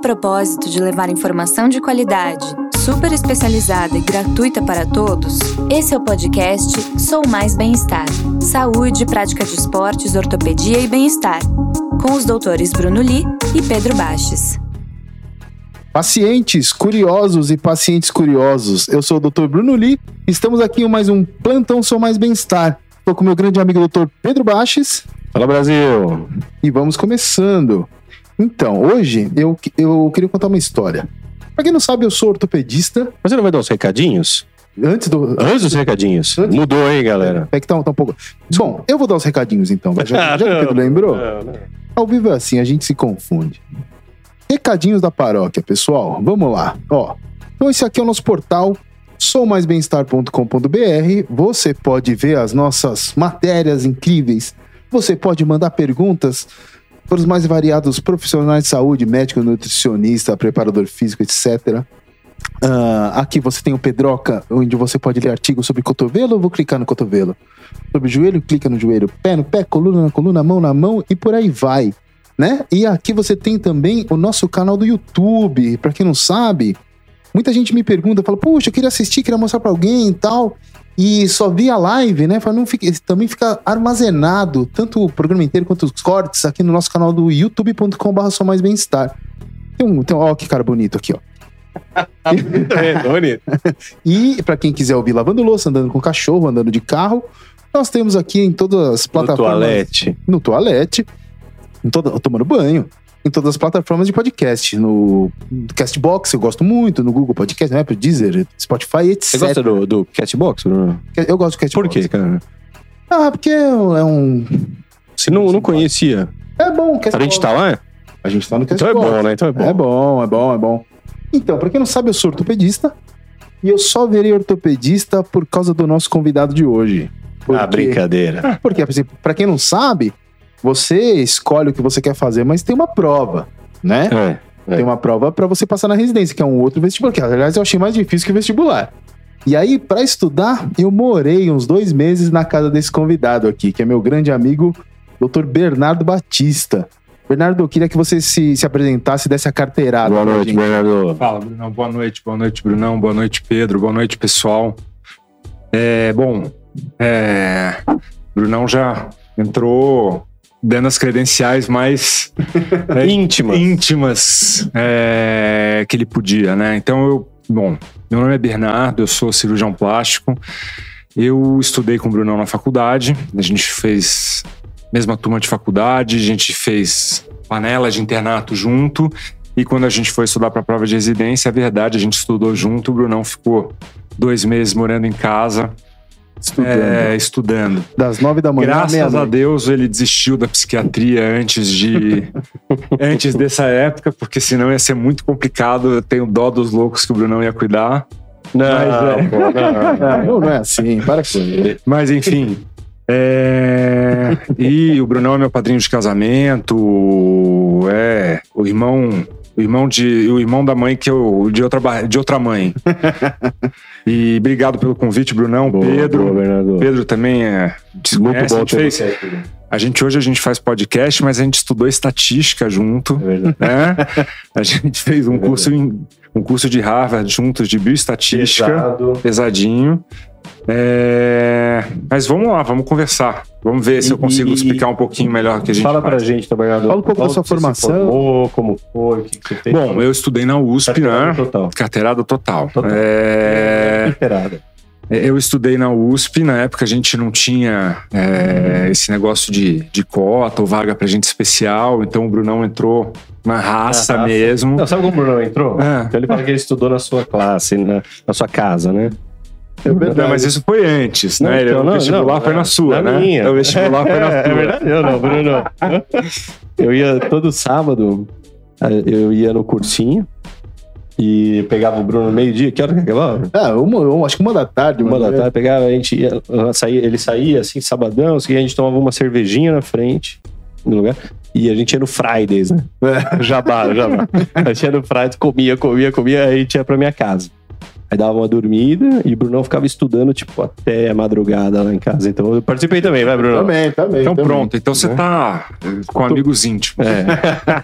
o propósito de levar informação de qualidade, super especializada e gratuita para todos, esse é o podcast Sou Mais Bem-Estar. Saúde, prática de esportes, ortopedia e bem-estar. Com os doutores Bruno Li e Pedro Baches. Pacientes curiosos e pacientes curiosos, eu sou o Dr. Bruno Li, estamos aqui em mais um Plantão Sou Mais Bem-Estar. Estou com meu grande amigo Dr. Pedro Baches. Fala Brasil! E vamos começando. Então, hoje eu, eu queria contar uma história. Pra quem não sabe, eu sou ortopedista. Você não vai dar uns recadinhos? Antes do. Antes dos recadinhos. Antes- Mudou, hein, galera? É que tá, tá um pouco. Bom, eu vou dar os recadinhos então. Já, já que o Pedro lembrou? Não, não. Ao vivo é assim, a gente se confunde. Recadinhos da paróquia, pessoal. Vamos lá. Ó, então esse aqui é o nosso portal soumaisbemestar.com.br. Você pode ver as nossas matérias incríveis. Você pode mandar perguntas para os mais variados profissionais de saúde, médico, nutricionista, preparador físico, etc. Ah, aqui você tem o Pedroca, onde você pode ler artigos sobre cotovelo. Eu vou clicar no cotovelo. Sobre joelho, clica no joelho. Pé no pé, coluna na coluna, mão na mão e por aí vai. Né? E aqui você tem também o nosso canal do YouTube. Para quem não sabe, muita gente me pergunta, fala, puxa, eu queria assistir, queria mostrar para alguém e tal. E só vi a live, né? Fala, não fica, também fica armazenado, tanto o programa inteiro quanto os cortes, aqui no nosso canal do youtube.com.br só mais bem-estar. Tem um, tem um, ó, que cara bonito aqui, ó. É, bonito. E para quem quiser ouvir lavando louça, andando com cachorro, andando de carro, nós temos aqui em todas as No plataformas. toalete. No toalete, em toda, tomando banho, em todas as plataformas de podcast. No Castbox, eu gosto muito, no Google Podcast, no Apple, Deezer, Spotify, etc. Você gosta do, do Bruno? Eu gosto do Castbox. Por quê, cara? Ah, porque é um. Você não, não conhecia. É bom o A Castbox. gente tá lá? A gente tá no Então Castbox. é bom, né? Então é bom. É bom, é bom, é bom. Então, pra quem não sabe, eu sou ortopedista. E eu só virei ortopedista por causa do nosso convidado de hoje. Ah, Porque- brincadeira. Porque, por exemplo, pra quem não sabe, você escolhe o que você quer fazer, mas tem uma prova, né? É. Tem uma prova pra você passar na residência, que é um outro vestibular. Que, aliás, eu achei mais difícil que o vestibular. E aí, pra estudar, eu morei uns dois meses na casa desse convidado aqui, que é meu grande amigo, Dr. Bernardo Batista. Bernardo, eu queria que você se, se apresentasse e desse a carteirada. Boa noite, gente. Bernardo. Fala, Brunão. Boa noite, boa noite, Brunão. Boa noite, Pedro. Boa noite, pessoal. É, bom, é, Brunão já entrou dando as credenciais mais é, Íntima. íntimas é, que ele podia, né? Então eu, bom, meu nome é Bernardo, eu sou cirurgião plástico. Eu estudei com o Brunão na faculdade. A gente fez mesma turma de faculdade, a gente fez panela de internato junto. E quando a gente foi estudar para a prova de residência, é verdade, a gente estudou junto. O Brunão ficou dois meses morando em casa, Estudando. é, estudando. Das nove da manhã Graças a. Deus ele desistiu da psiquiatria antes de antes dessa época, porque senão ia ser muito complicado. Eu tenho dó dos loucos que o Brunão ia cuidar. Não, Mas, é. pô, não. Não, não é assim, para com isso. Mas enfim. é, E o Brunão é meu padrinho de casamento. É o irmão, o irmão de, o irmão da mãe que eu de outra de outra mãe. E obrigado pelo convite, Brunão, Boa, Pedro. boa. Pedro também é. Muito bom gente ter fez- você aqui. A gente hoje a gente faz podcast, mas a gente estudou estatística junto, É verdade. né? A gente fez um curso em, um curso de Harvard juntos de bioestatística, Pesado. pesadinho. É, Mas vamos lá, vamos conversar. Vamos ver se eu E- consigo e- explicar um pouquinho melhor o que a gente Fala pra faz. gente, tá, Bernardo. Fala um pouco da sua formação. formou, como foi, o que, que você fez. Bom, eu estudei na USP, Carteirada né? Total. Carteirada total. Total. É, Carteirada. Eu estudei na USP, na época a gente não tinha é, esse negócio de, de cota ou vaga pra gente especial, então o Brunão entrou na raça, Na raça. mesmo. Não, sabe como o Bruno entrou? É. Então ele fala que ele estudou na sua classe, na, na sua casa, né? É verdade. Não, mas isso foi antes, né? então, o vestibular foi na sua, na né? Minha. O vestibular foi na é, sua. É verdade, eu não, Bruno. Eu ia todo sábado, eh, eu ia no cursinho e pegava o Bruno no meio-dia. Que hora que acabava? Ah, uma, uma- acho que uma da tarde. Uma da tarde, pegava, a gente ia, saía, ele saía assim, sabadão, assim, a gente tomava uma cervejinha na frente, no lugar, e a gente ia no Fridays, né? Jabá, jabá. A gente ia no Fridays, comia, comia, comia, aí a gente ia pra minha casa. Aí dava uma dormida e o Brunão ficava estudando, tipo, até a madrugada lá em casa. Então eu participei também, vai, Bruno? Também, também. Então também. pronto, então você tá eh, com amigos íntimos. É.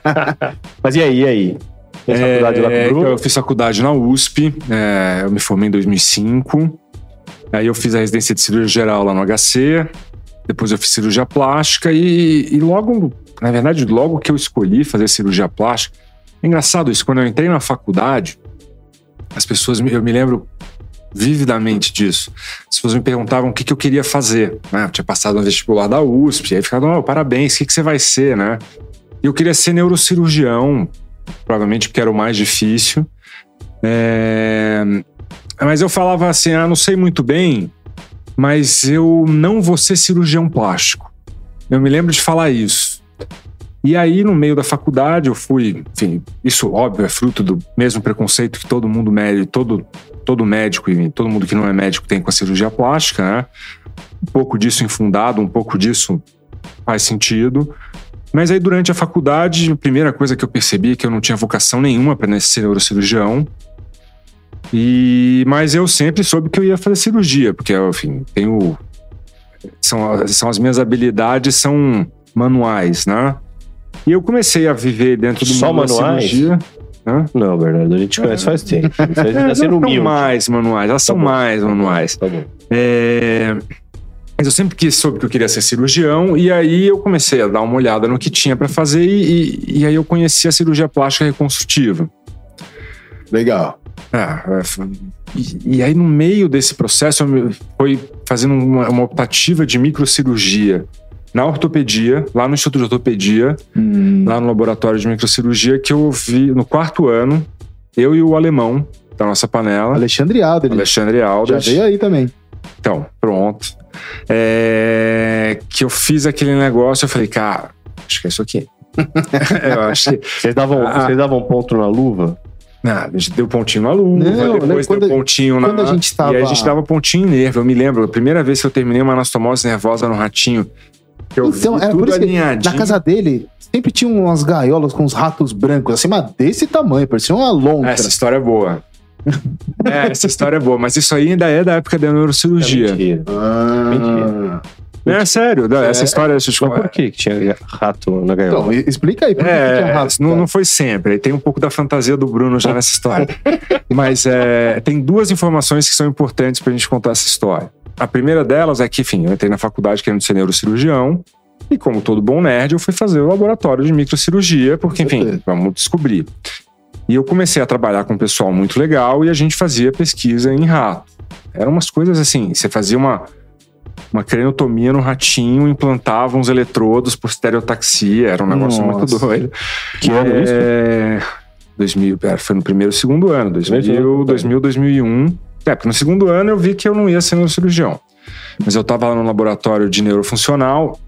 Mas e aí, e aí? Fez faculdade lá com o É, Bruno? eu fiz faculdade na USP, é, eu me formei em 2005. Aí eu fiz a residência de cirurgia geral lá no HC. Depois eu fiz cirurgia plástica e, e logo, na verdade, logo que eu escolhi fazer cirurgia plástica, é engraçado isso, quando eu entrei na faculdade, as pessoas, eu me lembro vividamente disso. As pessoas me perguntavam o que, que eu queria fazer. Né? Eu tinha passado no vestibular da USP, aí ficavam, oh, parabéns, o que, que você vai ser, né? E eu queria ser neurocirurgião, provavelmente porque era o mais difícil. É, Mas eu falava assim, ah, não sei muito bem, mas eu não vou ser cirurgião plástico. Eu me lembro de falar isso. E aí, no meio da faculdade, eu fui, enfim, isso óbvio é fruto do mesmo preconceito que todo mundo médico, todo, todo médico e todo mundo que não é médico tem com a cirurgia plástica, né? Um pouco disso infundado, um pouco disso faz sentido. Mas aí, durante a faculdade, a primeira coisa que eu percebi é que eu não tinha vocação nenhuma para ser neurocirurgião. E, mas eu sempre soube que eu ia fazer cirurgia, porque, enfim, tenho. São, são as minhas habilidades são manuais, né? E eu comecei a viver dentro do Só mundo manuais? da cirurgia. Não, Bernardo, a gente conhece faz tempo. Tá sendo não são mais manuais, elas Tá são bom, mais tá manuais. Tá bom. É, Mas eu sempre quis, soube que eu queria ser cirurgião, e aí eu comecei a dar uma olhada no que tinha para fazer, e, e- e aí eu conheci a cirurgia plástica reconstrutiva. Legal. Ah, é, e, e aí, no meio desse processo, eu me- foi fazendo uma, uma optativa de microcirurgia na ortopedia, lá no Instituto de Ortopedia, lá no laboratório de microcirurgia, que eu vi no quarto ano, eu e o alemão da nossa panela, Alexandre Alder. Alexandre Já Aldas. veio aí também. Então, pronto. É, que eu fiz aquele negócio, eu falei, cara, acho que é isso aqui. eu acho que. Vocês davam, Ah. vocês davam ponto na luva? Ah, a gente deu pontinho na luva, Não, depois deu quando- pontinho na. quando a gente tava- E aí a gente dava pontinho em nervo. Eu me lembro, a primeira vez que eu terminei uma anastomose nervosa no ratinho. Que eu Então, vi era por isso que na casa dele sempre tinha umas gaiolas com uns ratos brancos, assim, mas desse tamanho, parecia uma lontra. Essa história é boa. é, essa história é boa, mas isso aí ainda é da época da neurocirurgia. Mentira. Ah. Mentira. É, sério, não, essa É. história. Essa Mas por que tinha rato na Então, gaiola? e- explica aí, por que que tinha É, rato? não, não foi sempre. Tem um pouco da fantasia do Bruno já nessa história. Mas é, tem duas informações que são importantes pra gente contar essa história. A primeira delas é que, enfim, eu entrei na faculdade querendo ser neurocirurgião. E como todo bom nerd, eu fui fazer o laboratório de microcirurgia, porque, enfim, vamos descobrir. E eu comecei a trabalhar com um pessoal muito legal e a gente fazia pesquisa em rato. Eram umas coisas assim, você fazia uma, uma crenotomia no ratinho, implantava uns eletrodos por stereotaxia, era um negócio muito Nossa. doido. Que ano isso? É, 2000, é, foi no primeiro segundo ano, 2000, Primeiro e 2000, 2001. É, porque no segundo ano eu vi que eu não ia ser neurocirurgião. Mas eu estava lá no laboratório de neurofuncional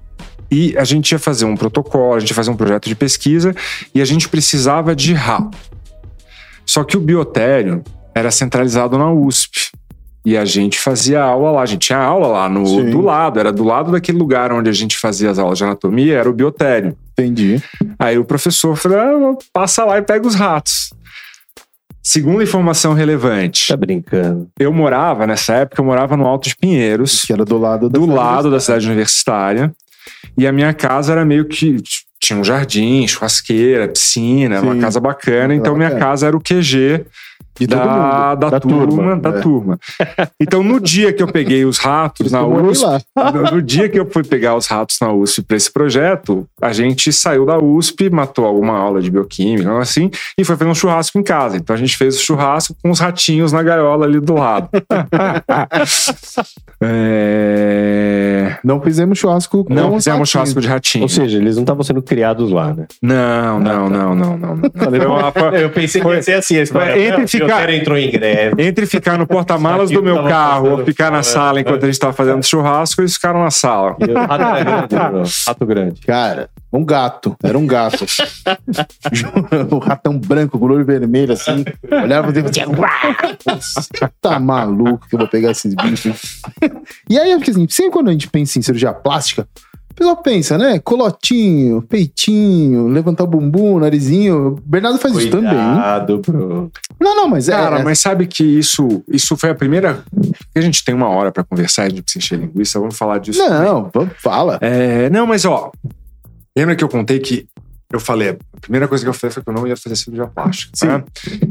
e a gente ia fazer um protocolo, a gente ia fazer um projeto de pesquisa e a gente precisava de rato. Só que o biotério era centralizado na USP. E a gente fazia aula lá, a gente tinha aula lá no, Sim. do lado, era do lado daquele lugar onde a gente fazia as aulas de anatomia, era o biotério. Entendi. Aí o professor falou: ah, passa lá e pega os ratos. Segunda informação relevante. Tá brincando. Eu morava, nessa época, eu morava no Alto de Pinheiros, Que era do lado da do cidade lado da universitária. cidade universitária. E a minha casa era meio que. Tinha um jardim, churrasqueira, piscina, era uma Sim. casa bacana. Era Então minha casa era o QG De todo da, mundo. da, Da turma, turma, da é. turma. Então no dia que eu peguei os ratos na Eu USP, lá. no, no dia que eu fui pegar os ratos na USP para esse projeto, a gente saiu da USP, matou alguma aula de bioquímica, algo assim, e foi fazer um churrasco em casa. Então a gente fez o churrasco com os ratinhos na gaiola ali do lado. É, Não fizemos churrasco com Não os fizemos ratinhos. churrasco de ratinho. Ou seja, eles não estavam sendo criados lá, né? Não, não, não, não, não. não. Foi uma- foi- Eu pensei que ia ser assim história. Entre ficar- entrou em greve. Entre ficar no porta-malas do meu Tava carro ou ficar na sala enquanto a gente estava fazendo churrasco, eles ficaram na sala. Rato grande, Bruno. Rato grande. Cara, um gato. Era um gato. o ratão branco com olho vermelho, assim. Olhava pra você e fazia... Tá maluco que eu vou pegar esses bichos. e aí, porque assim, sempre quando a gente pensa em cirurgia plástica, pessoal pensa, né? Colotinho, peitinho, levantar o bumbum, narizinho. O Bernardo faz isso também. Cuidado, Bruno. Não, não, mas é... Cara, é- mas sabe que isso, isso foi a primeira. Porque a gente tem uma hora pra conversar, a gente precisa encher linguiça, vamos falar disso. Não, vamos- fala. É, não, mas ó. Lembra que eu contei que eu falei, a primeira coisa que eu falei foi que eu não ia fazer cirurgia plástica. Tá?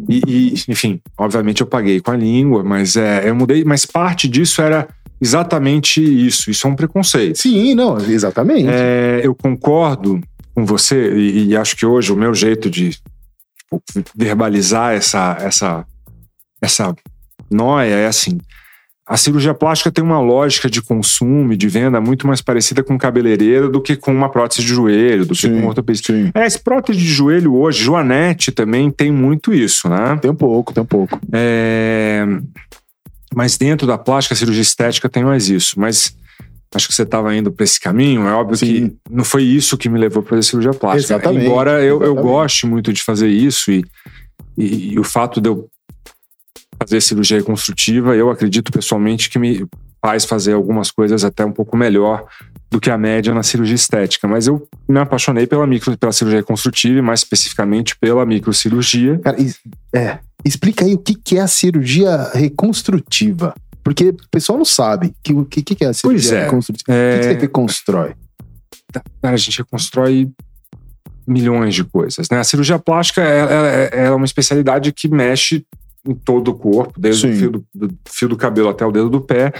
E, e, enfim, obviamente eu paguei com a língua, mas é, eu mudei, mas parte disso era exatamente isso. Isso é um preconceito. Sim, não, exatamente. É, eu concordo com você, e, e, acho que hoje o meu jeito de tipo, verbalizar essa, essa, essa noia é assim. A cirurgia plástica tem uma lógica de consumo e de venda muito mais parecida com cabeleireiro do que com uma prótese de joelho, do sim, que com ortopedista. É, esse prótese de joelho hoje, Joanete também tem muito isso, né? Tem um pouco, tem um pouco. É... Mas dentro da plástica, a cirurgia estética tem mais isso. Mas acho que você estava indo para esse caminho. É óbvio Sim. que não foi isso que me levou para fazer cirurgia plástica. Exatamente. Embora eu, exatamente. eu goste muito de fazer isso e, e, e, o fato de eu fazer cirurgia reconstrutiva, eu acredito pessoalmente que me faz fazer algumas coisas até um pouco melhor do que a média na cirurgia estética. Mas eu me apaixonei pela micro, pela cirurgia reconstrutiva e mais especificamente pela microcirurgia. Cara, é, explica aí o que, que é a cirurgia reconstrutiva. Porque o pessoal não sabe o que, que, que, é a cirurgia pois é, reconstrutiva. É... O que, que você reconstrói? A gente reconstrói milhões de coisas. Né? A cirurgia plástica é, é, é uma especialidade que mexe em todo o corpo, desde Sim. o fio do, do, fio do cabelo até o dedo do pé.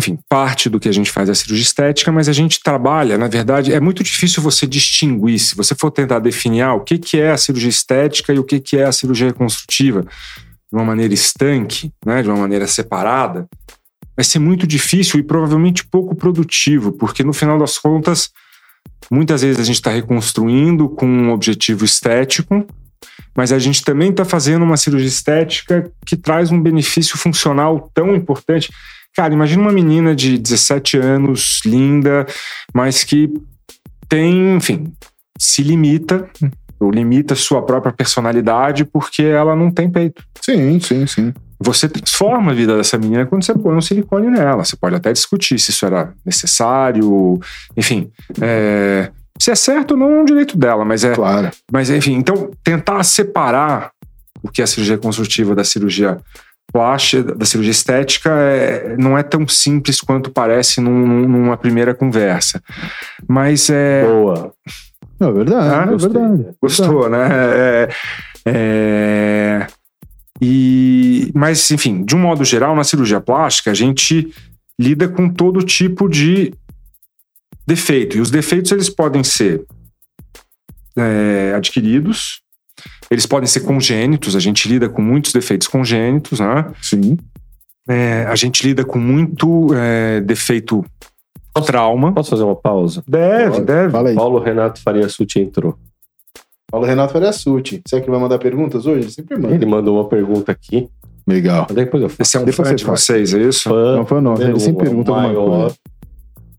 Enfim, parte do que a gente faz é cirurgia estética, mas a gente trabalha, na verdade, é muito difícil você distinguir. Se você for tentar definir ah, o que, que é a cirurgia estética e o que, que é a cirurgia reconstrutiva de uma maneira estanque, né, de uma maneira separada, vai ser muito difícil e provavelmente pouco produtivo, porque no final das contas, muitas vezes a gente está reconstruindo com um objetivo estético, mas a gente também está fazendo uma cirurgia estética que traz um benefício funcional tão importante. Cara, imagina uma menina de 17 anos, linda, mas que tem, enfim, se limita, ou limita sua própria personalidade porque ela não tem peito. Sim, sim, sim. Você transforma a vida dessa menina quando você põe um silicone nela. Você pode até discutir se isso era necessário, enfim. É, se é certo ou não é um direito dela, mas é. Claro. Mas enfim, então tentar separar o que é a cirurgia construtiva da cirurgia plástica, da cirurgia estética, é, não é tão simples quanto parece num, numa primeira conversa. Mas é. Boa. É verdade, ah, é verdade. Gostou, né? É, é, e, mas, enfim, de um modo geral, na cirurgia plástica, a gente lida com todo tipo de defeito. E os defeitos eles podem ser é, adquiridos, eles podem ser congênitos, a gente lida com muitos defeitos congênitos, né? Sim. É, a gente lida com muito é, defeito posso, trauma. Posso fazer uma pausa? Deve, Pode. deve. Fala aí. Paulo Renato Faria Suti entrou. Paulo Renato Faria Suti. Será que ele vai mandar perguntas hoje? Ele sempre manda. Ele mandou uma pergunta aqui. Legal. Mas depois eu faço. Esse é um Depois fã de vocês, é isso? Fã, Não foi não, ele sempre pergunta alguma maior coisa.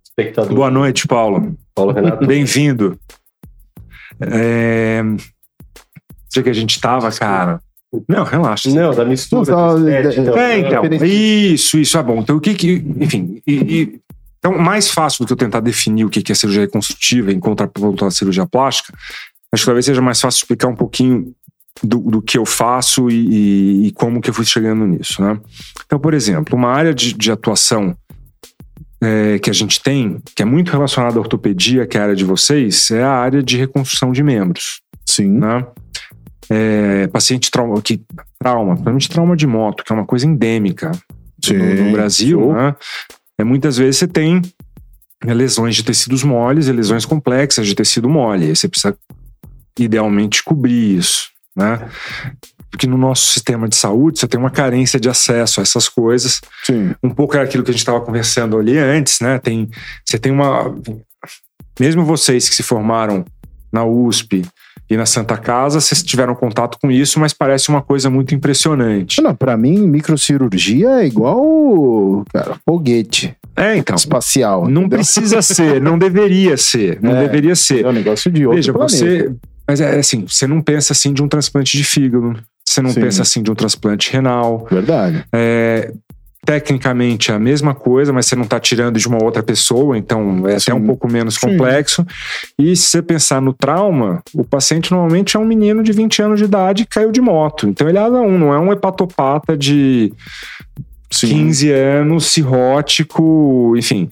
Espectador. Boa noite, Paulo. Paulo Renato. Bem-vindo. É... Que a gente tava, cara? Não, relaxa. Não, da mistura. Não, só- estética, É, então, isso, isso é bom. Então, o que que. Enfim, e- e- então, mais fácil do que eu tentar definir o que que é cirurgia reconstrutiva em contraponto à cirurgia plástica, acho que talvez seja mais fácil explicar um pouquinho do, do que eu faço e, e- e como que eu fui chegando nisso, né? Então, por exemplo, uma área de, de atuação é, que a gente tem, que é muito relacionada à ortopedia, que é a área de vocês, é a área de reconstrução de membros Sim. né? É, paciente trauma, que, trauma, principalmente trauma de moto, que é uma coisa endêmica Sim. no, no Brasil, né? É, muitas vezes você tem é, lesões de tecidos moles e lesões complexas de tecido mole. Aí você precisa, idealmente, cobrir isso, né? Porque no nosso sistema de saúde você tem uma carência de acesso a essas coisas Sim. um pouco é aquilo que a gente estava conversando ali antes, né? Tem, você tem uma. Mesmo vocês que se formaram na USP e na Santa Casa, vocês tiveram contato com isso, mas parece uma coisa muito impressionante. Não, pra mim, microcirurgia é igual, cara, foguete É, então. espacial. Não entendeu? precisa ser, não deveria ser, não É. deveria ser. É um negócio de outro Veja, planeta. você. Mas é assim, você não pensa assim de um transplante de fígado, você não Sim. pensa assim de um transplante renal. Verdade. É, tecnicamente é a mesma coisa, mas você não está tirando de uma outra pessoa, então é Sim. até um pouco menos Sim. complexo. E se você pensar no trauma, o paciente normalmente é um menino de 20 anos de idade que caiu de moto. Então ele é um, não é um hepatopata de Sim. 15 anos, cirrótico, enfim.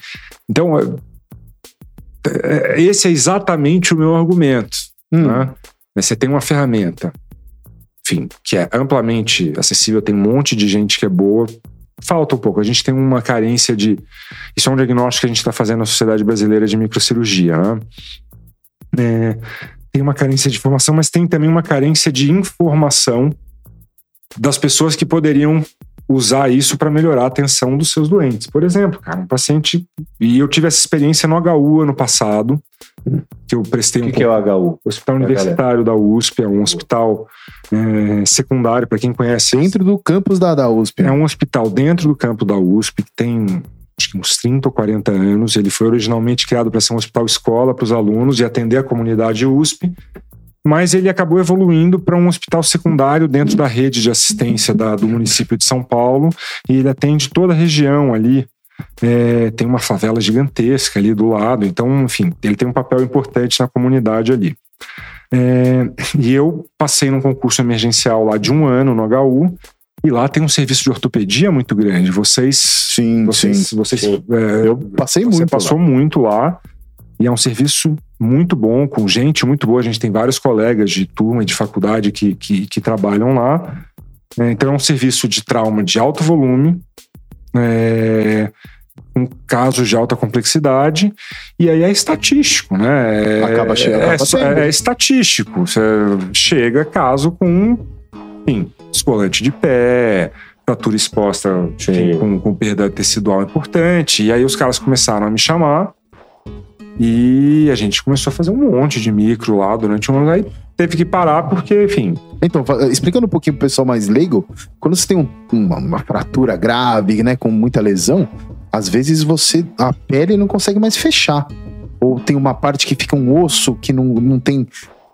Então, é- é- esse é exatamente o meu argumento. Hum. né? Você tem uma ferramenta, enfim, que é amplamente acessível, tem um monte de gente que é boa. Falta um pouco. A gente tem uma carência de. Isso é um diagnóstico que a gente está fazendo na Sociedade Brasileira de Microcirurgia. Né? É, tem uma carência de informação, mas tem também uma carência de informação das pessoas que poderiam usar isso para melhorar a atenção dos seus doentes. Por exemplo, cara, um paciente. E eu tive essa experiência no HU ano passado, que eu prestei O um que, que é o HU? Hospital Universitário da USP, é um hospital é, secundário, para quem conhece. Dentro do campus da, da USP. É um hospital dentro do campo da USP, que tem acho que uns 30 ou 40 anos. Ele foi originalmente criado para ser um hospital escola para os alunos e atender a comunidade USP, mas ele acabou evoluindo para um hospital secundário dentro da rede de assistência da- do município de São Paulo e ele atende toda a região ali. É, tem uma favela gigantesca ali do lado, então, enfim, ele tem um papel importante na comunidade ali. É, e eu passei num concurso emergencial lá de um ano no HU, e lá tem um serviço de ortopedia muito grande. Vocês. Sim, vocês, sim. vocês Sim. é, Eu passei você muito. passou lá. muito lá. E é um serviço muito bom, com gente muito boa. A gente tem vários colegas de turma e de faculdade que, que, que trabalham lá. É, então é um serviço de trauma de alto volume, é, com casos de alta complexidade, e aí é estatístico, né? É, Acaba che- é, sendo. é estatístico. Você chega caso com, enfim, escolante de pé, fratura exposta enfim, com, com perda tecidual importante. E aí os caras começaram a me chamar e a gente começou a fazer um monte de micro lá durante um ano. Aí teve que parar porque, enfim, Então, explicando um pouquinho pro pessoal mais leigo, quando você tem um- uma, uma fratura grave, né, com muita lesão, às vezes você, a pele não consegue mais fechar. Ou tem uma parte que fica um osso que não, não tem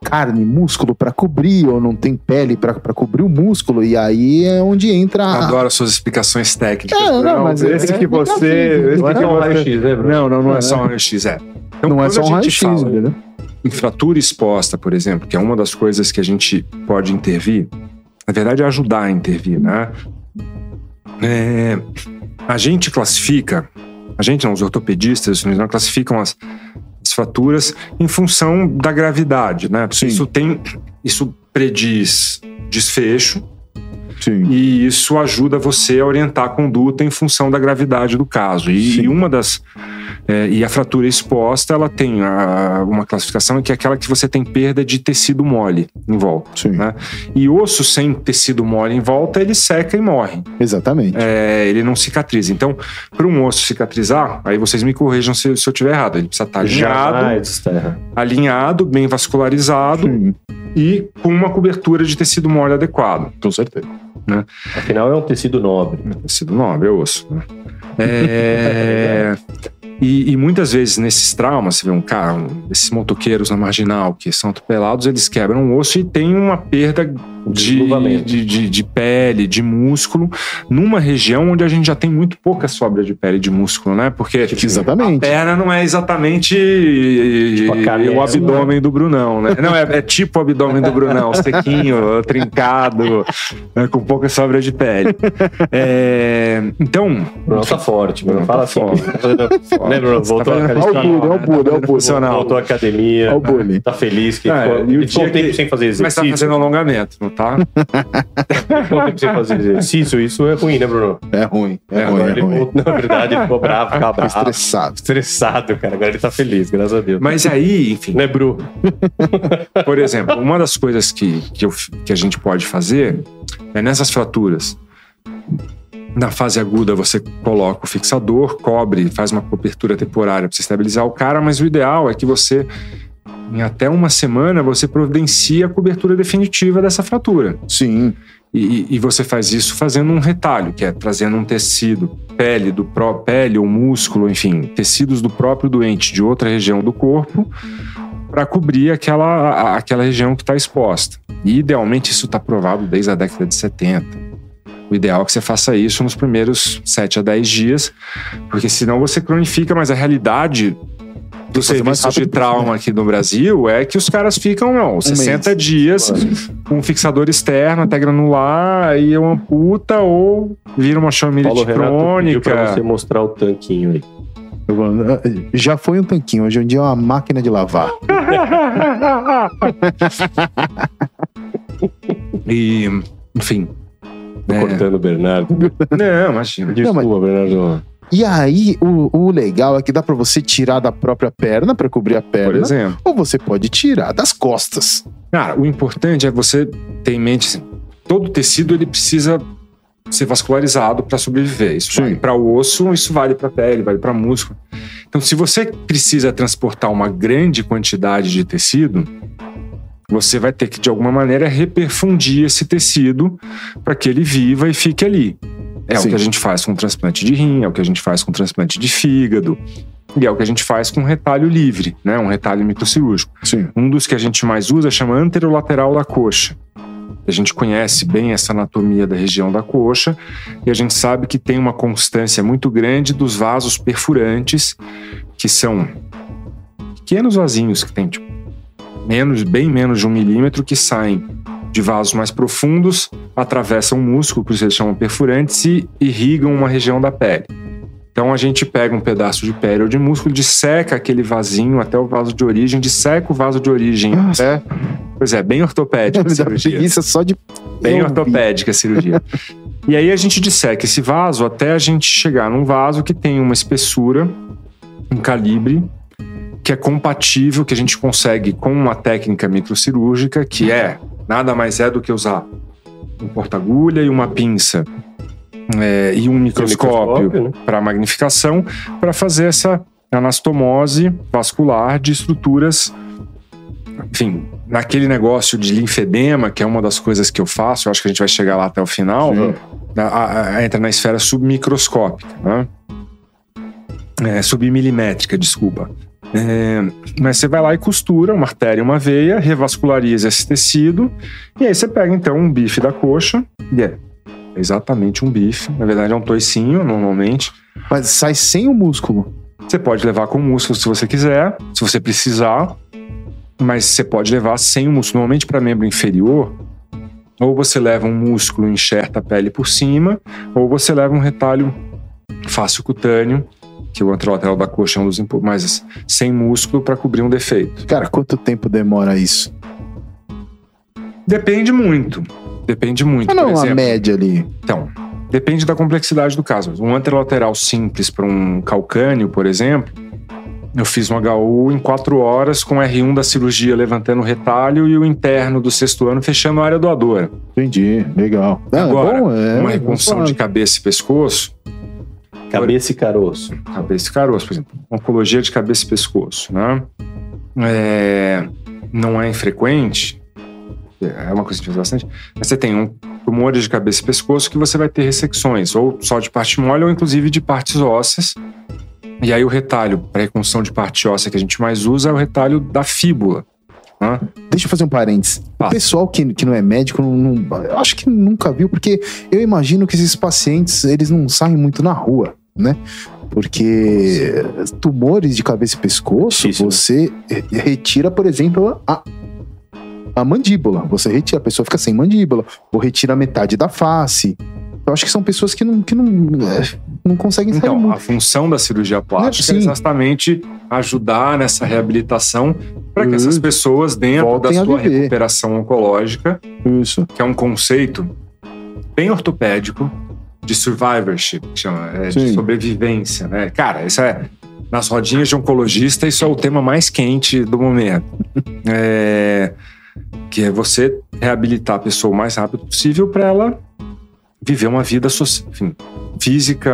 carne, músculo pra cobrir, ou não tem pele pra pra cobrir o músculo, e aí é onde entra a... adoro as suas explicações técnicas. É, não, mas é- esse é que você. esse Não é que só um raio-x, né, Bruno? Não, não, não é, É. só um raio-x, é. Então, não é só a um gente raio-x, entendeu? Em fratura exposta, por exemplo, que é uma das coisas que a gente pode intervir, na verdade é ajudar a intervir, né? É, a gente classifica, a gente não, os ortopedistas, não classificam as, as fraturas em função da gravidade, né? Sim. isso tem, isso prediz desfecho, Sim. e isso ajuda você a orientar a conduta em função da gravidade do caso. E, e uma das. é, e a fratura exposta, ela tem a- uma classificação que é aquela que você tem perda de tecido mole em volta. Sim. né? E osso sem tecido mole em volta, ele seca e morre. Exatamente. É, ele não cicatriza. Então, para um osso cicatrizar, aí vocês me corrijam se, se eu estiver errado. Ele precisa estar alinhado, alinhado, bem vascularizado Sim, e com uma cobertura de tecido mole adequado. com certeza. Afinal, é um tecido nobre. Tecido nobre, é osso. Né? É, e, e muitas vezes nesses traumas, você vê um cara, um, esses motoqueiros na marginal que são atropelados, eles quebram o osso e tem uma perda de, de, de, de pele, de músculo, numa região onde a gente já tem muito pouca sobra de pele e de músculo, né? Porque a Exatamente. perna não é exatamente Tipo a o é- abdômen do Brunão, né? Não, é, é tipo o abdômen do Brunão, sequinho, trincado, né, com pouca sobra de pele. É, então, Bruno tá forte, Bruno. Bruno Fala tá assim. forte. Né, Bruno? Voltou Tá à fazendo academia. Olha o bullying, olha o bullying. Voltou à academia. Olha o bullying. Tá feliz que É, ficou, e o dia tempo que- sem fazer mas tá exercício. fazendo alongamento, não tá? Ficou um tempo sem fazer exercício. Isso é ruim, né, Bruno? É ruim, é, É, ruim, é ele ruim. voltou, na verdade, ele ficou bravo, ficava Tá bravo. estressado. Estressado, cara. Agora ele tá feliz, graças a Deus. Mas aí, enfim, Né, Bru? por exemplo, uma das coisas que, que, eu- que a gente pode fazer é nessas fraturas. Na fase aguda, você coloca o fixador, cobre, faz uma cobertura temporária para você estabilizar o cara, mas o ideal é que você, em até uma semana, você providencia a cobertura definitiva dessa fratura. Sim, E, e você faz isso fazendo um retalho, que é trazendo um tecido, pele do pró pele ou músculo, enfim, tecidos do próprio doente de outra região do corpo, para cobrir aquela, aquela região que está exposta. E idealmente isso está provado desde a década de 70. O ideal é que você faça isso nos primeiros 7 a 10 dias, porque senão você cronifica, mas a realidade dos serviços de trauma aqui no Brasil é que os caras ficam, não, 60 mês. dias com um fixador externo até granular, aí eu amputa ou vira uma Paulo chamilite Renato pediu pra crônica. você mostrar o tanquinho aí. Já foi um tanquinho, hoje em dia é uma máquina de lavar. E, enfim. Tô É. cortando o Bernardo. Não, imagina. Desculpa, Bernardo. E aí, o, o legal é que dá pra você tirar da própria perna pra cobrir a Por perna, exemplo. ou você pode tirar das costas. Cara, o importante é você ter em mente assim, todo tecido ele precisa ser vascularizado para sobreviver. Isso Sim. vale para o osso, isso vale para a pele, vale para músculo. Então, se você precisa transportar uma grande quantidade de tecido, você vai ter que de alguma maneira reperfundir esse tecido para que ele viva e fique ali. É Sim. o que a gente faz com transplante de rim, é o que a gente faz com transplante de fígado, e é o que a gente faz com retalho livre, né? Um retalho microcirúrgico. Sim. Um dos que a gente mais usa chama anterolateral da coxa. A gente conhece bem essa anatomia da região da coxa e a gente sabe que tem uma constância muito grande dos vasos perfurantes, que são pequenos vasinhos que tem tipo, menos, bem menos de um milímetro, que saem de vasos mais profundos, atravessam o músculo, por isso eles chamam perfurantes, e irrigam uma região da pele. Então a gente pega um pedaço de pele ou de músculo, disseca aquele vasinho até o vaso de origem, disseca o vaso de origem Nossa. até. Pois é, bem ortopédica a dá cirurgia. preguiça só de. Bem Eu ortopédica a cirurgia. e aí a gente disseca esse vaso até a gente chegar num vaso que tem uma espessura, um calibre, que é compatível, que a gente consegue com uma técnica microcirúrgica, que é nada mais é do que usar um porta-agulha e uma pinça é, e um microscópio microscópio, né? para magnificação para fazer essa anastomose vascular de estruturas enfim, naquele negócio de linfedema, que é uma das coisas que eu faço, eu acho que a gente vai chegar lá até o final, Sim. a- a- a- entra na esfera submicroscópica, né? É, submilimétrica, desculpa. É, mas você vai lá e costura uma artéria e uma veia, revasculariza esse tecido, e aí você pega então um bife da coxa, e é exatamente um bife, na verdade é um toicinho, normalmente. Mas sai sem o músculo. Você pode levar com músculo se você quiser, se você precisar, mas você pode levar sem o músculo. Normalmente para membro inferior, ou você leva um músculo e enxerta a pele por cima, ou você leva um retalho fácil cutâneo, que o anterolateral da coxa é um dos mas sem músculo para cobrir um defeito. Cara, quanto tempo demora isso? Depende muito. Depende muito. Ah, não, por uma média ali. Então, depende da complexidade do caso. Um anterolateral simples para um calcâneo, por exemplo, eu fiz um HU em quatro horas com R1 da cirurgia levantando o retalho e o interno do sexto ano fechando a área doadora. Entendi, legal. Ah, Agora, é bom, é, uma reconstrução vamos de cabeça e pescoço, Cabeça e caroço. cabeça e caroço, por exemplo, oncologia de cabeça e pescoço, né? É, não é infrequente, é uma coisa que a gente faz bastante, mas você tem um tumores de cabeça e pescoço que você vai ter ressecções, ou só de parte mole, ou inclusive de partes ósseas. E aí o retalho para reconstrução de parte óssea que a gente mais usa é o retalho da fíbula. né? Deixa eu fazer um parênteses. O Fala. pessoal que, que não é médico, não, não- eu acho que nunca viu, porque eu imagino que esses pacientes, eles não saem muito na rua, né? Porque tumores de cabeça e pescoço, Difícil, né? você eh, retira, por exemplo, a, a mandíbula. Você retira, a pessoa fica sem mandíbula. Ou retira metade da face. Eu acho que são pessoas que não, que não, eh, não conseguem sair Então, muito. a função da cirurgia plástica Sim. é exatamente ajudar nessa reabilitação para que essas pessoas, dentro Voltem da sua recuperação oncológica, Isso. que é um conceito bem ortopédico de survivorship, que chama, é, de sobrevivência, né? Cara, isso é nas rodinhas de oncologista, isso é o tema mais quente do momento. É, que é você reabilitar a pessoa o mais rápido possível para ela viver uma vida soci- enfim, física,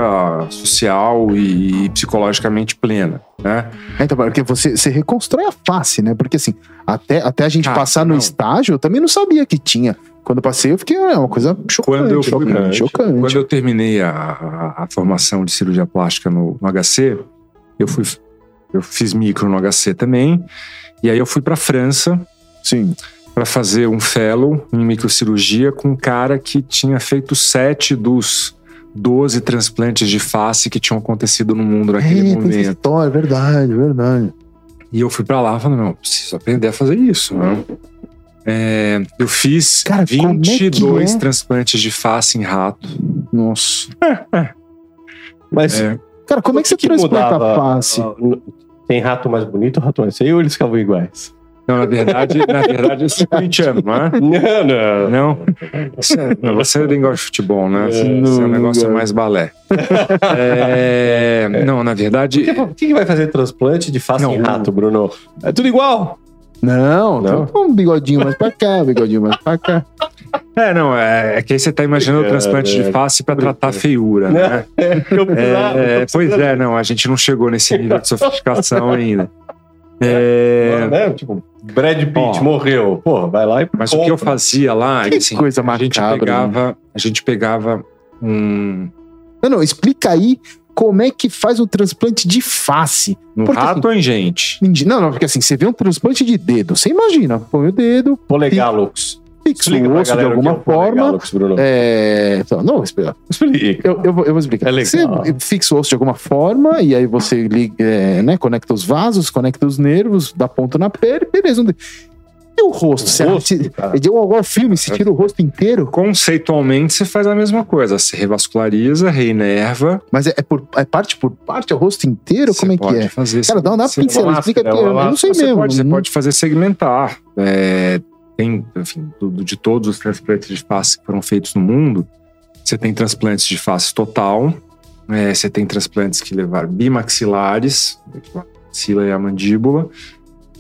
social e psicologicamente plena, né? Então, porque você, você reconstrói a face, né? Porque assim, até, até a gente Ah, passar no não. estágio, eu também não sabia que tinha. Quando eu passei, eu fiquei, é uma coisa chocante. Quando eu fui- chocante. chocante. Quando eu terminei a, a- a formação de cirurgia plástica no, no HC, eu fui eu fiz micro no HC também, e aí eu fui para França Sim. para fazer um fellow em microcirurgia com um cara que tinha feito sete dos 12 transplantes de face que tinham acontecido no mundo É, naquele essa momento. história, verdade, verdade. E eu fui para lá falando, não, preciso aprender a fazer isso, né? É, eu fiz Cara, como é que 22 é? transplantes de face em rato. Nossa. Mas, É. Cara, como é que você O que transplanta mudava? a face? Tem rato mais bonito ou rato mais feio? Ou eles ficavam iguais? Não, na verdade, na verdade, eu sou corintiano, não é? Não, não. Não? Isso é- não, você nem gosta de futebol, né? É, Seu não negócio é gosto. mais balé. É, não, na verdade, Por que, por que vai fazer transplante de face Não, em o- rato, Bruno? É tudo igual. Não, Não? tem um bigodinho mais pra cá, um bigodinho mais pra cá. É, não, é, é que aí você tá imaginando o transplante de é. face pra tratar a feiura, né? Precisava, É, eu pois é, não, a gente não chegou nesse nível de sofisticação ainda. É, Né? Tipo, Brad Pitt Ó. morreu. Pô, vai lá e mas o que eu fazia lá, é Que assim, coisa a gente macabra, pegava, a gente pegava um Não, não, explica aí como é que faz um transplante de face. no Porque, rato ou em gente. Não, não, porque assim, você vê um transplante de dedo, você imagina, põe o dedo, Polegálux. fixa Explica o osso de alguma é forma. Bruno. É... Então, não, espera. Explica. Eu, eu, vou, eu vou explicar. É legal. Você fixa o osso de alguma forma e aí você liga, é, né, conecta os vasos, conecta os nervos, dá ponto na pele, beleza. E o rosto? Você rosto, você- cara. é de igual ao filme, você tira o rosto inteiro, Conceitualmente, você faz a mesma coisa. Você revasculariza, reinerva. mas é, é por, é parte por parte, é o rosto inteiro? você Como é que pode é? Fazer Cara, dá uma você- pincelada, explica porque eu não sei Você mesmo. pode, você Não- pode fazer segmentar. É, tem, enfim, do- de todos os transplantes de face que foram feitos no mundo, você tem transplantes de face total, é, você tem transplantes que levaram bimaxilares, a maxila e a mandíbula,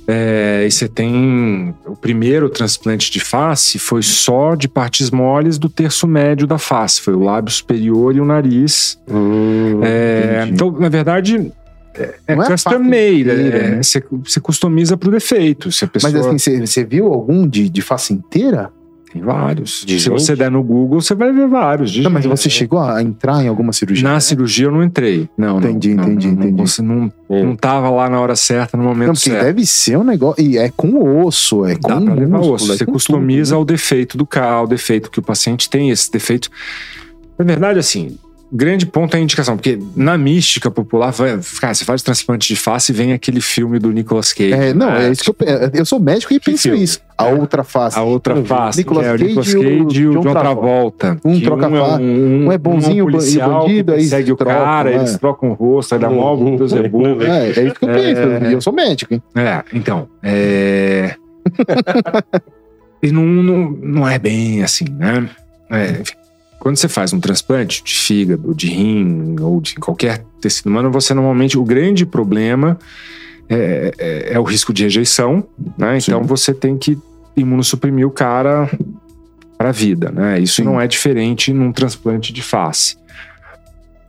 é, e você tem o primeiro transplante de face foi só de partes moles do terço médio da face, foi o lábio superior e o nariz. Hum, É, então, na verdade, é, é é custom made. é, né? Você você customiza pro defeito. Se a pessoa Mas assim, você, você viu algum de, de face inteira? Tem vários. De Se gente? você der no Google, você vai ver vários. Não, mas você chegou a entrar em alguma cirurgia? Na né? cirurgia eu não entrei. Não, não, Entendi, não, entendi, não, entendi. Você não, É. não tava lá na hora certa, no momento Não, porque certo. deve ser um negócio. E é com osso, é com Dá pra levar músculo, osso. é Você customiza tudo, o defeito do carro, o defeito que o paciente tem, esse defeito. Na verdade, assim, grande ponto é a indicação, porque na mística popular, vai, cara, você faz transplante de face e vem aquele filme do Nicolas Cage. É, não, né? é isso que eu penso. Eu sou médico e penso filme? isso. A outra face. A outra face, Nicolas é o Cage Nicolas e o Cage e o John John Travolta. Um troca um, é um, um é bonzinho e o policial bandido, que aí segue o trocam, cara, é. eles trocam o rosto, aí dá mó. Beuzebu. É, é isso que eu É. penso. E eu sou médico, hein? É, então, é... e não, não, não é bem assim, né? É, enfim, quando você faz um transplante de fígado, de rim ou de qualquer tecido humano, você normalmente, o grande problema é, é- é o risco de rejeição, né? Então Sim. você tem que imunossuprimir o cara para a vida, né? Isso Sim. não é diferente num transplante de face.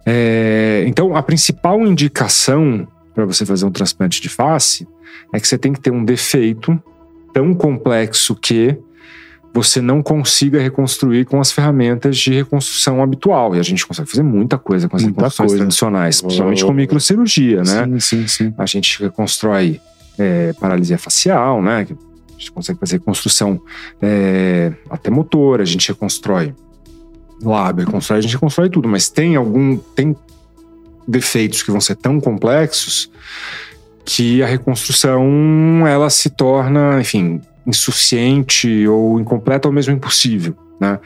É, então, a principal indicação para você fazer um transplante de face é que você tem que ter um defeito tão complexo que você não consiga reconstruir com as ferramentas de reconstrução habitual. E a gente consegue fazer muita coisa com as Muita reconstruções coisa. tradicionais, principalmente Oh. com microcirurgia, né? Sim, sim, sim. A gente reconstrói é, paralisia facial, né? A gente consegue fazer reconstrução é, até motora, a gente reconstrói lábio, reconstrói, a gente reconstrói tudo, mas tem algum. tem defeitos que vão ser tão complexos que a reconstrução ela se torna, enfim, insuficiente ou incompleta ou mesmo impossível, né?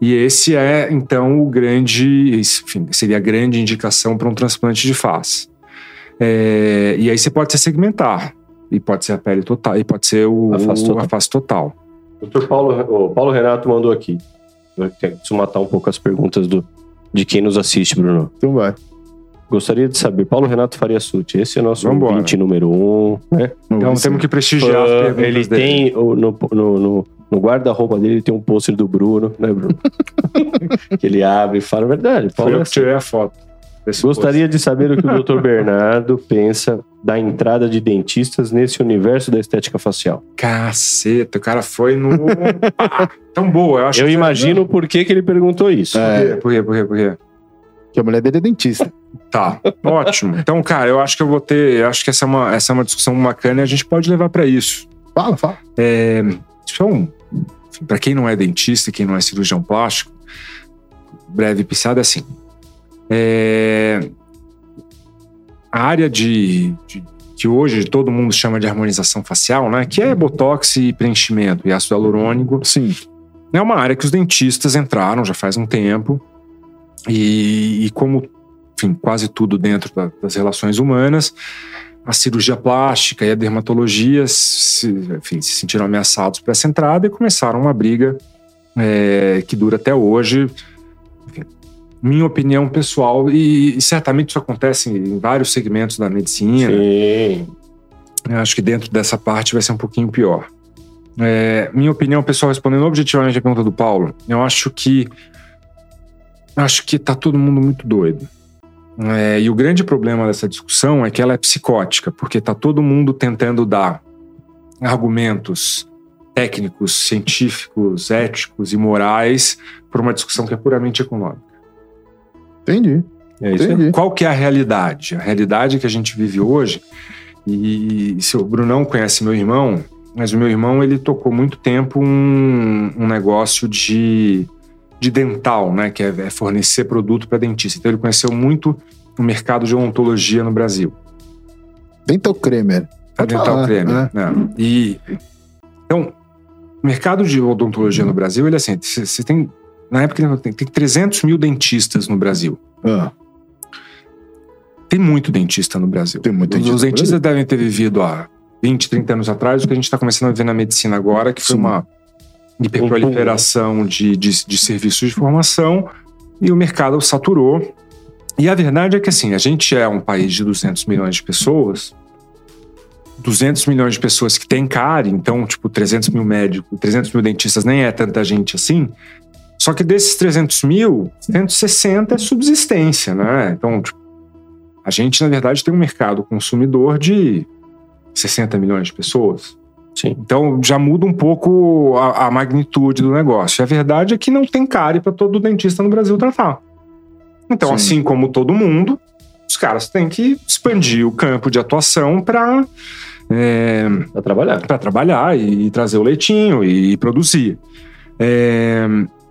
E esse é então o grande, enfim, seria a grande indicação para um transplante de face. É, e aí você pode se segmentar. E pode ser a pele total, e pode ser o, A face total. a face total. Doutor Paulo, o Paulo Renato mandou aqui. Eu preciso matar um pouco as perguntas do, de quem nos assiste, Bruno. Então vai. Gostaria de saber, Paulo Renato Faria Suti, esse é o nosso Vambora. ouvinte número um, né? Então temos que prestigiar as perguntas ele dele. tem no, no, no, no guarda-roupa dele ele tem um pôster do Bruno, né, Bruno? que ele abre e fala a verdade. Foi Paulo eu é que assim. tirei a foto. Gostaria de saber o que o Dr. Bernardo pensa da entrada de dentistas nesse universo da estética facial. Caceta, o cara foi no. Pá, tão boa, eu acho. Eu que- imagino por que, que ele perguntou isso. É. Por quê? Por quê? Por quê? Que a mulher dele é dentista. Tá, ótimo. Então, cara, eu acho que eu vou ter. Eu acho que essa é uma, essa é uma discussão bacana e a gente pode levar pra isso. Fala, fala. É, então, para quem não é dentista e quem não é cirurgião plástico, breve pisada é assim. É, a área de, de- que hoje todo mundo chama de harmonização facial, né? Que é botox e preenchimento e ácido hialurônico. Sim. É uma área que os dentistas entraram já faz um tempo. E, e como enfim, quase tudo dentro da, das relações humanas. A cirurgia plástica e a dermatologia se, enfim, se sentiram ameaçados para essa entrada e começaram uma briga é, que dura até hoje. Enfim, minha opinião pessoal, e, e, certamente isso acontece em vários segmentos da medicina. Sim. Eu acho que dentro dessa parte vai ser um pouquinho pior. É, minha opinião pessoal, respondendo objetivamente a pergunta do Paulo, eu acho que acho que tá todo mundo muito doido. É, e o grande problema dessa discussão é que ela é psicótica, porque tá todo mundo tentando dar argumentos técnicos, científicos, éticos e morais para uma discussão que é puramente econômica. Entendi. É isso. Entendi. Qual que é a realidade? A realidade que a gente vive hoje, e se o Brunão conhece meu irmão, mas o meu irmão ele tocou muito tempo um, um negócio de, de dental, né, que é, é fornecer produto para dentista. Então ele conheceu muito o mercado de odontologia no Brasil. Dental Kremer. A Pode Dental falar, Creme. né? né? E então, o mercado de odontologia no Brasil, ele é assim, você tem na época tem, tem 300 mil dentistas no Brasil. Ah, Tem muito dentista no Brasil. Tem muito dentista Os dentistas devem ter vivido há 20, 30 anos atrás o que a gente está começando a ver na medicina agora, que foi Sim. uma hiperproliferação de, de, de serviços de formação e o mercado saturou. E a verdade é que, assim, a gente é um país de 200 milhões de pessoas, 200 milhões de pessoas que têm cárie, então, tipo, 300 mil médicos, 300 mil dentistas nem é tanta gente assim. Só que desses 300 mil, 160 é subsistência, né? Então, tipo, a gente, na verdade, tem um mercado consumidor de 60 milhões de pessoas. Sim. Então já muda um pouco a, a magnitude do negócio. E a verdade é que não tem cárie para todo dentista no Brasil tratar. Então, Sim. assim como todo mundo, os caras têm que expandir o campo de atuação para Pra trabalhar. para trabalhar e, trazer o leitinho e, produzir. É,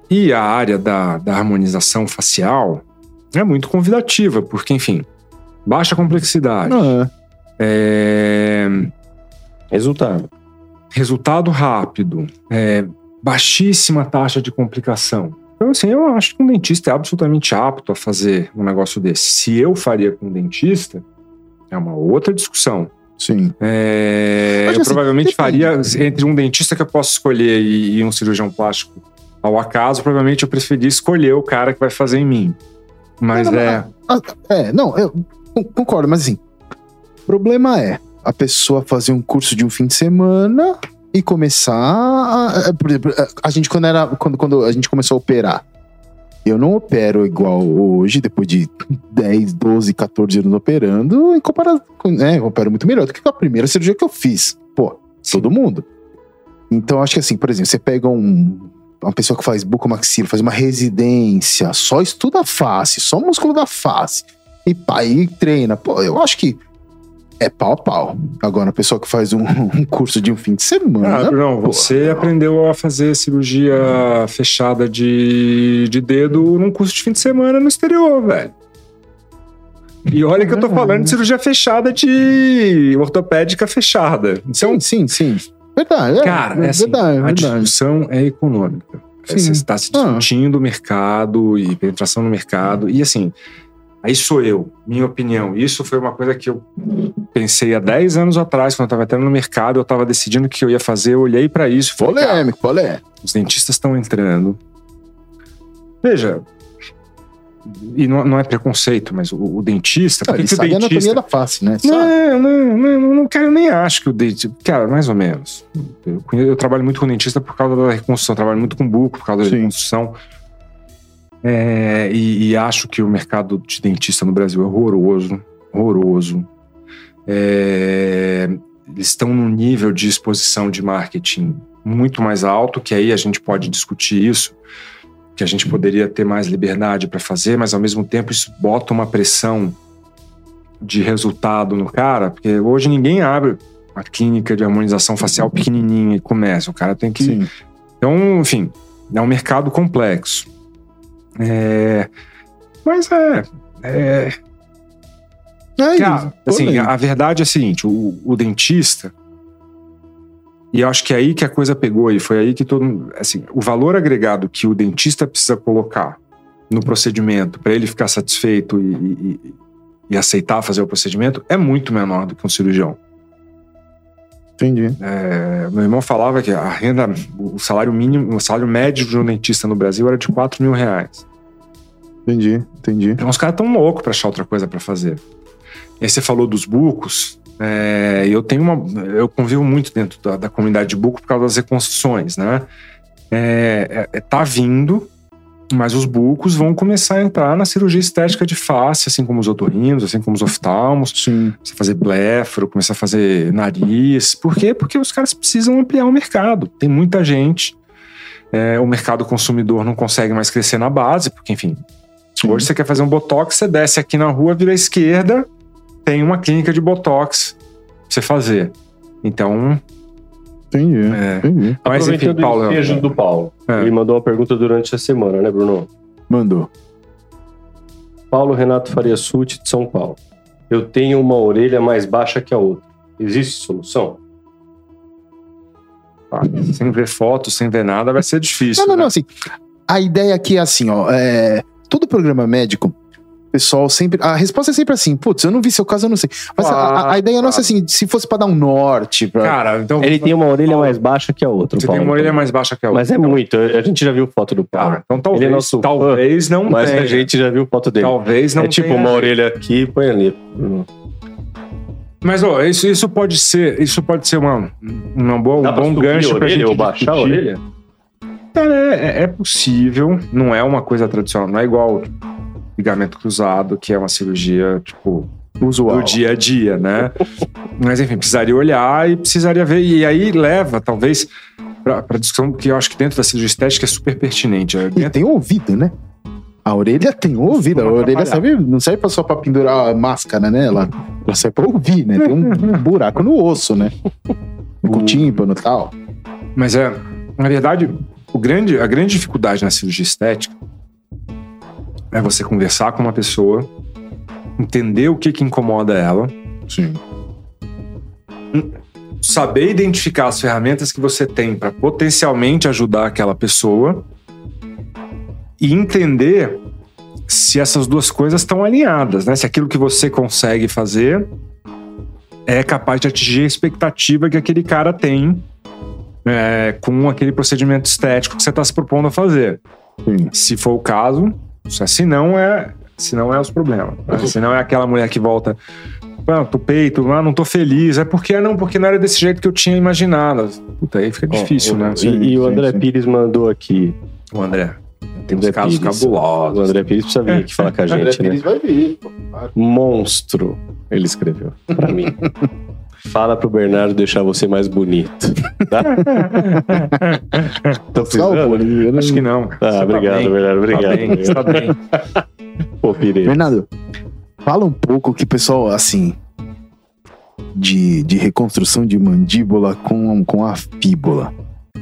e a área da, da harmonização facial é muito convidativa, porque, enfim, baixa complexidade, Ah, é, Resultado. Resultado rápido, é, baixíssima taxa de complicação. Então, assim, eu acho que um dentista é absolutamente apto a fazer um negócio desse. Se eu faria com um dentista, é uma outra discussão. sim. É, eu assim, provavelmente depende. faria entre um dentista que eu posso escolher e, e um cirurgião plástico ao acaso, provavelmente eu preferi escolher o cara que vai fazer em mim. Mas Não, não, é. Ah, É, não, eu con- concordo, mas assim, o problema é a pessoa fazer um curso de um fim de semana e começar. A, por exemplo, a- gente, quando, era, quando, quando a gente começou a operar, eu não opero igual hoje, depois de 10, 12, 14 anos operando, em comparação. com- Né, eu opero muito melhor do que a primeira cirurgia que eu fiz. Pô, todo mundo. Então, acho que assim, por exemplo, você pega um, uma pessoa que faz bucomaxila, faz uma residência, só estuda a face, só músculo da face, e pá, e treina. Pô, eu acho que é pau a pau. Agora, a pessoa que faz um, um curso de um fim de semana. Ah, não, pô, você aprendeu a fazer cirurgia fechada de, de dedo num curso de fim de semana no exterior, velho. E olha que eu tô falando de cirurgia fechada de ortopédica fechada. Então, sim, sim, sim. Verdade, é, Cara, é é assim, verdade, é a verdade. discussão é econômica. Sim. Você está se Ah. discutindo o mercado e penetração no mercado. E assim, aí sou eu, minha opinião. Isso foi uma coisa que eu pensei há 10 anos atrás, quando eu estava entrando no mercado, eu estava decidindo o que eu ia fazer, eu olhei para isso falei, Polêmico, polêmico. os dentistas estão entrando. Veja, e não, não é preconceito, mas o, o dentista, Ah, ele que o sabe a anatomia dentista... da face, né? Não, não, não, não quero nem acho que o dentista. Cara, mais ou menos. Eu, eu trabalho muito com dentista por causa da reconstrução, trabalho muito com buco por causa da Sim. reconstrução. É, e, e acho que o mercado de dentista no Brasil é horroroso, horroroso. É, eles estão num nível de exposição de marketing muito mais alto, que aí a gente pode discutir isso, que a gente poderia ter mais liberdade para fazer, mas ao mesmo tempo isso bota uma pressão de resultado no cara, porque hoje ninguém abre uma clínica de harmonização facial pequenininha e começa. O cara tem que. Sim. Então, enfim, é um mercado complexo. É, Mas é. é É cara, isso, assim, polêmico. a verdade é a seguinte: o, o dentista. E eu acho que é aí que a coisa pegou, e foi aí que todo. Assim, o valor agregado que o dentista precisa colocar no procedimento para ele ficar satisfeito e, e, e, aceitar fazer o procedimento é muito menor do que um cirurgião. Entendi. É, meu irmão falava que a renda, o salário mínimo, o salário médio de um dentista no Brasil era de 4 mil reais. Entendi, entendi. Então os caras tão loucos para achar outra coisa para fazer. E aí você falou dos bucos. É, eu tenho uma. Eu convivo muito dentro da, da, comunidade de buco por causa das reconstruções, né? É, é, tá vindo, mas os bucos vão começar a entrar na cirurgia estética de face, assim como os otorrinos, assim como os oftalmos. Sim. Começar a fazer blefaro, começar a fazer nariz. Por quê? Porque os caras precisam ampliar o mercado. Tem muita gente. É, o mercado consumidor não consegue mais crescer na base, porque, enfim, Sim. hoje você quer fazer um botox, você desce aqui na rua, vira à esquerda, tem uma clínica de botox pra você fazer. Então. Entendi. É. entendi. Mas enfim, Paulo. O do Paulo. É. Ele mandou uma pergunta durante a semana, né, Bruno? Mandou. Paulo Renato Faria Suti, de São Paulo. Eu tenho uma orelha mais baixa que a outra. Existe solução? Ah, sem ver foto, sem ver nada, vai ser difícil. Não, não, né? não, assim. A ideia aqui é assim, ó. É, todo programa médico pessoal sempre. A resposta é sempre assim: putz, eu não vi seu caso, eu não sei. Mas ah, a, a, ideia nossa é assim: se fosse pra dar um norte. Pra... Cara, então. Ele tem uma orelha mais baixa que a outra. Você Paulo, tem uma orelha mais baixa que a outra. Mas é muito. A gente já viu foto do Paulo. Ah, então talvez. Ele é nosso talvez não Mas tenha. a gente já viu foto dele. Talvez não É tipo tenha. uma orelha aqui põe ali. Mas ó, isso, isso pode ser, isso pode ser uma, uma boa, um bom gancho pra gente ou baixar a orelha. Cara, é, é possível, não é uma coisa tradicional, não é igual ligamento cruzado, que é uma cirurgia, tipo, usual. do dia a dia, né? Mas enfim, precisaria olhar e precisaria ver. E aí leva, talvez, para discussão que eu acho que dentro da cirurgia estética é super pertinente. E tem ouvido, né? A orelha tem ouvido, a orelha serve, não serve só para pendurar a máscara, né? Ela, ela serve para ouvir, né? Tem um buraco no osso, né? Com o tímpano e tal. Mas é, na verdade, o grande, a grande dificuldade na cirurgia estética é você conversar com uma pessoa, entender o que, que incomoda ela. Sim. Saber identificar as ferramentas que você tem para potencialmente ajudar aquela pessoa e entender se essas duas coisas estão alinhadas, né? Se aquilo que você consegue fazer é capaz de atingir a expectativa que aquele cara tem é, com aquele procedimento estético que você está se propondo a fazer. Sim. Se for o caso, se não é, se não é os problemas. Né? Se não é aquela mulher que volta ah, tô peito, ah, não tô feliz. É porque não, porque não era desse jeito que eu tinha imaginado. Puta, aí fica difícil, né? Sim, e, e, o André sim. Pires mandou aqui. O André. Tem uns casos Pires. cabulosos. O André Pires precisa vir aqui falar com a gente, André né? Pires vai vir. Monstro, ele escreveu pra mim. Fala pro Bernardo deixar você mais bonito. Tá? Tô precisando? Acho que não. Tá, você obrigado, tá Bernardo. Obrigado. Tá bem, tá bem. Pô, pirei. Bernardo, fala um pouco que pessoal, assim, de, de reconstrução de mandíbula com, com a fíbula.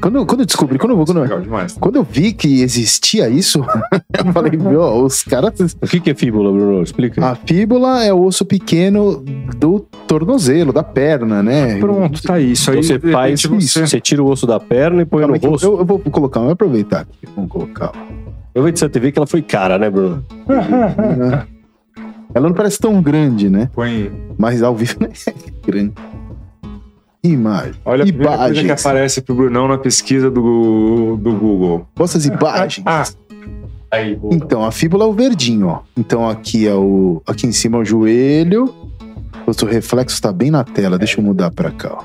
Quando, quando eu descobri, quando eu, quando, quando eu vi que existia isso, eu falei, meu, os caras. O que, que é fíbula, Bruno? Explica. A fíbula é o osso pequeno do tornozelo, da perna, né? Pronto, tá isso. Aí você faz, você... você tira o osso da perna e põe Calma no rosto. Eu, eu, vou colocar, vamos aproveitar aqui. Vamos colocar. Aproveita essa TV que ela foi cara, né, Bruno? ela não parece tão grande, né? Põe. Mas ao vivo né? é grande. Imagem. Olha a primeira coisa que aparece pro Brunão na pesquisa do, do Google. Essas imagens. Ah. Aí, então, a fíbula é o verdinho, ó. Então aqui é o. Aqui em cima é o joelho. O reflexo tá bem na tela. Deixa eu mudar pra cá, ó.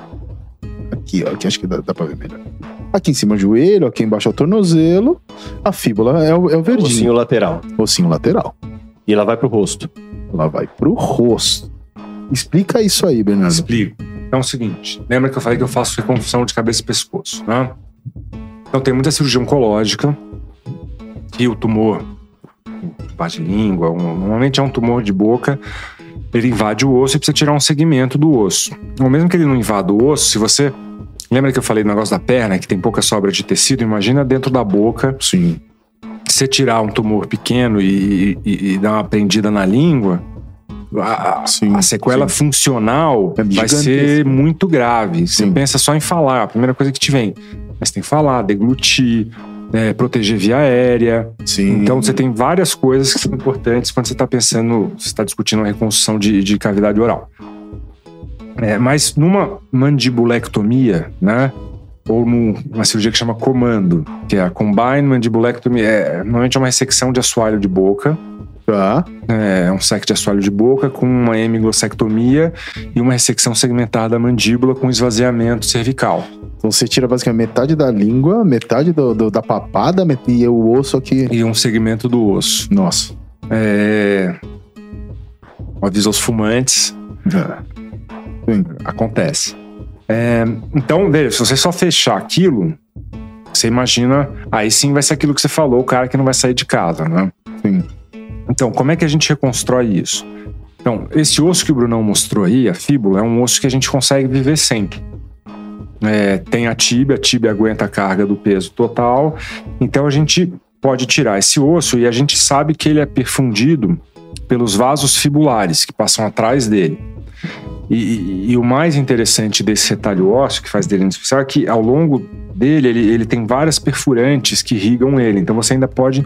Aqui, ó. Aqui acho que dá, dá pra ver melhor. Aqui em cima é o joelho, aqui embaixo é o tornozelo. A fíbula é o, é o verdinho. Ossinho lateral. Ossinho lateral. E ela vai pro rosto. Ela vai pro rosto. Explica isso aí, Bernardo. Explico. Então é o seguinte: lembra que eu falei que eu faço reconstrução de cabeça e pescoço, né? Então tem muita cirurgia oncológica e o tumor, parte língua, normalmente é um tumor de boca, ele invade o osso e precisa tirar um segmento do osso. Ou mesmo que ele não invada o osso, se você. Lembra que eu falei do negócio da perna, que tem pouca sobra de tecido? Imagina dentro da boca. Sim. Você tirar um tumor pequeno e, e, e dar uma prendida na língua, a, sim, a sequela sim. funcional é vai ser muito grave. Você pensa só em falar, a primeira coisa que te vem. Mas tem que falar, deglutir, é, proteger via aérea. Sim. Então você tem várias coisas que são importantes quando você está pensando, você está discutindo uma reconstrução de, de cavidade oral. É, mas numa mandibulectomia, né? Ou numa cirurgia que chama comando, que é a combine mandibulectomy, é, normalmente é uma ressecção de assoalho de boca. Tá. É um sec de assoalho de boca com uma hemiglosectomia e uma ressecção segmentar da mandíbula com esvaziamento cervical. Então você tira basicamente metade da língua, metade do, do- da papada e o osso aqui. E um segmento do osso. Nossa. É... Aviso aos fumantes, Sim. acontece. É, então, veja, se você só fechar aquilo, você imagina, aí sim vai ser aquilo que você falou, o cara que não vai sair de casa, né? Sim. Então, como é que a gente reconstrói isso? Então, esse osso que o Brunão mostrou aí, a fíbula, é um osso que a gente consegue viver sempre. É, tem a tíbia, a tíbia aguenta a carga do peso total, então a gente pode tirar esse osso e a gente sabe que ele é perfundido pelos vasos fibulares que passam atrás dele. E, e- e o mais interessante desse retalho ósseo, que faz dele especial, é que ao longo dele ele, ele tem várias perfurantes que irrigam ele. Então você ainda pode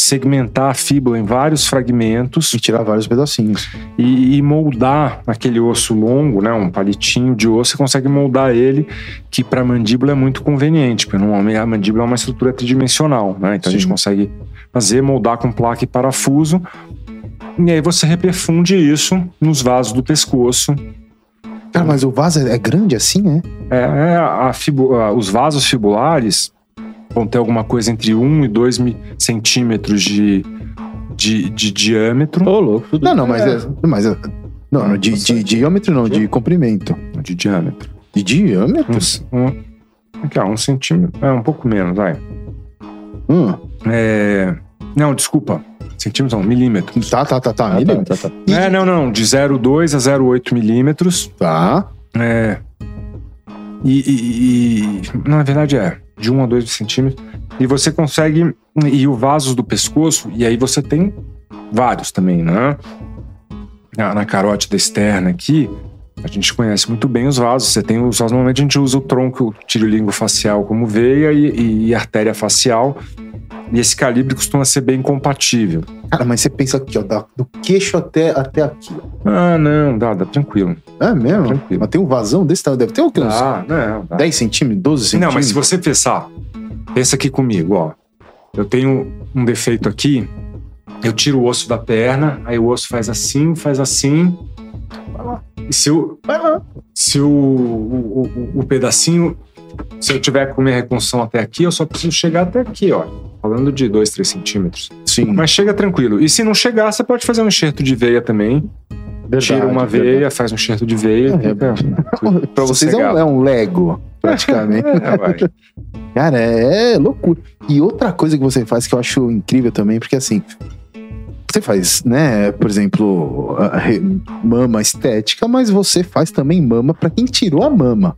segmentar a fíbula em vários fragmentos E tirar vários pedacinhos. e, e moldar aquele osso longo, né, um palitinho de osso, você consegue moldar ele, que para a mandíbula é muito conveniente, porque normalmente a mandíbula é uma estrutura tridimensional, né? Então a gente Sim. consegue fazer, moldar com placa e parafuso, e aí você reperfunde isso nos vasos do pescoço. Cara, mas o vaso é é grande assim, é? É, é a fibu- os vasos fibulares vão ter alguma coisa entre 1 e 2 mi- centímetros de, de, de diâmetro. Ô, louco. tudo- Não, não, mas é. Mas é não, não, de, de diâmetro não, de comprimento. De diâmetro. De diâmetro? Uns- Um, aqui, ó, um centímetro. É, um pouco menos, vai. Hum. É, não, desculpa. Centímetros não, milímetros. Tá, tá, tá, tá. Ah, Ele- tá, tá, tá. É, não, não. De 0,2 a 0,8 milímetros. Tá. É. E, e- e- Na verdade é. De 1 a 2 centímetros. E você consegue. E o vasos do pescoço. E aí você tem vários também, né? Na, na carótida externa aqui. A gente conhece muito bem os vasos. Você tem os vasos. Normalmente a gente usa o tronco o tirolingo facial como veia e, e artéria facial. E esse calibre costuma ser bem compatível. Cara, mas você pensa aqui, ó, da- do queixo até, até aqui. Ah, não, dá, dá tranquilo. É mesmo? Tranquilo. Mas tem um vazão desse tamanho. Deve ter o quê? Uns Ah, não, dá. 10 centímetros, 12 centímetros? Não, mas se você pensar, pensa aqui comigo, ó. Eu tenho um defeito aqui, eu tiro o osso da perna, aí o osso faz assim, faz assim. E se o, se o, o, o- o pedacinho, se eu tiver com minha reconstrução até aqui, eu só preciso chegar até aqui, ó. Falando de 2, 3 centímetros. Sim. Mas chega tranquilo. E se não chegar, você pode fazer um enxerto de veia também. Tira uma veia, faz um enxerto de veia. É, fica pra vocês é um, é um Lego, praticamente. É. Cara, é loucura. E outra coisa que você faz que eu acho incrível também, porque assim, você faz, né, por exemplo, mama estética, mas você faz também mama pra quem tirou a mama.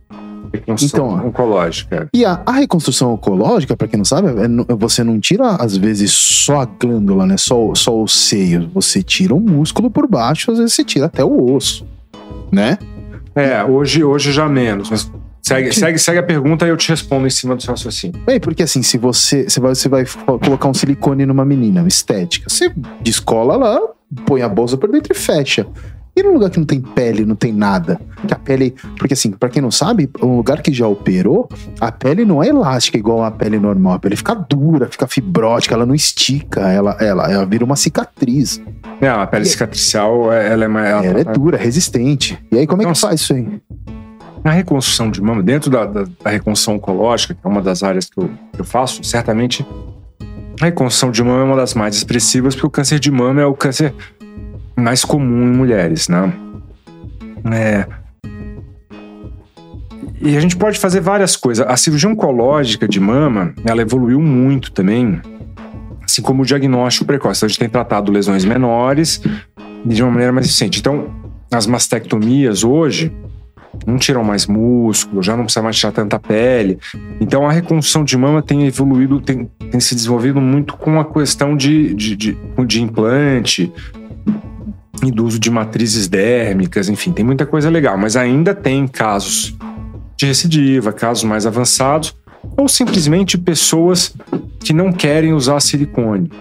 Reconstrução Então, oncológica. E a, a reconstrução oncológica, pra quem não sabe, é você não tira às vezes só a glândula, né, só, só o seio, você tira o músculo por baixo, às vezes você tira até o osso, né? É, hoje, hoje já menos. Mas segue, segue, segue a pergunta e eu te respondo em cima do seu raciocínio. É, porque assim, se você, você, vai, você vai co- colocar um silicone numa menina, estética, você descola lá, põe a bolsa por dentro e fecha. E num lugar que não tem pele, não tem nada. Que a pele. Porque assim, pra quem não sabe, um lugar que já operou, a pele não é elástica igual a pele normal. A pele fica dura, fica fibrótica, ela não estica, ela, ela, ela vira uma cicatriz. É, a pele cicatricial, é- ela é mais. ela- Ela é dura, resistente. E aí, como é que Nossa. faz isso aí? Na reconstrução de mama, dentro da, da, da reconstrução oncológica, que é uma das áreas que eu, que eu faço, certamente a reconstrução de mama é uma das mais expressivas, porque o câncer de mama é o câncer mais comum em mulheres, né? É. E a gente pode fazer várias coisas. A cirurgia oncológica de mama, ela evoluiu muito também, assim como o diagnóstico precoce. A gente tem tratado lesões menores de uma maneira mais eficiente. Então, as mastectomias hoje, não tiram mais músculo, já não precisa mais tirar tanta pele. Então a reconstrução de mama tem evoluído, tem, tem se desenvolvido muito com a questão de, de, de, de implante e do uso de matrizes dérmicas, enfim, tem muita coisa legal, mas ainda tem casos de recidiva, casos mais avançados, ou simplesmente pessoas que não querem usar silicone.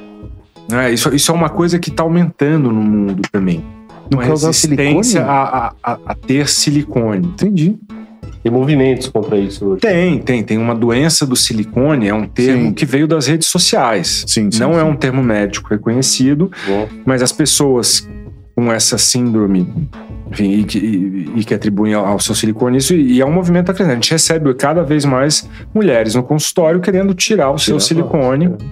Né? Isso, isso é uma coisa que está aumentando no mundo também. Não usar resistência silicone? a, a, a- a ter silicone. Entendi. Tem movimentos contra isso hoje. Tem, tem. Tem uma doença do silicone, é um termo Sim. que veio das redes sociais. Sim, sim, Não é sim. um termo médico reconhecido, Bom, mas as pessoas com essa síndrome, enfim, e que, e- e que atribuem ao, ao seu silicone isso, e é um movimento a crescer. A gente recebe cada vez mais mulheres no consultório querendo tirar o seu silicone. nossa,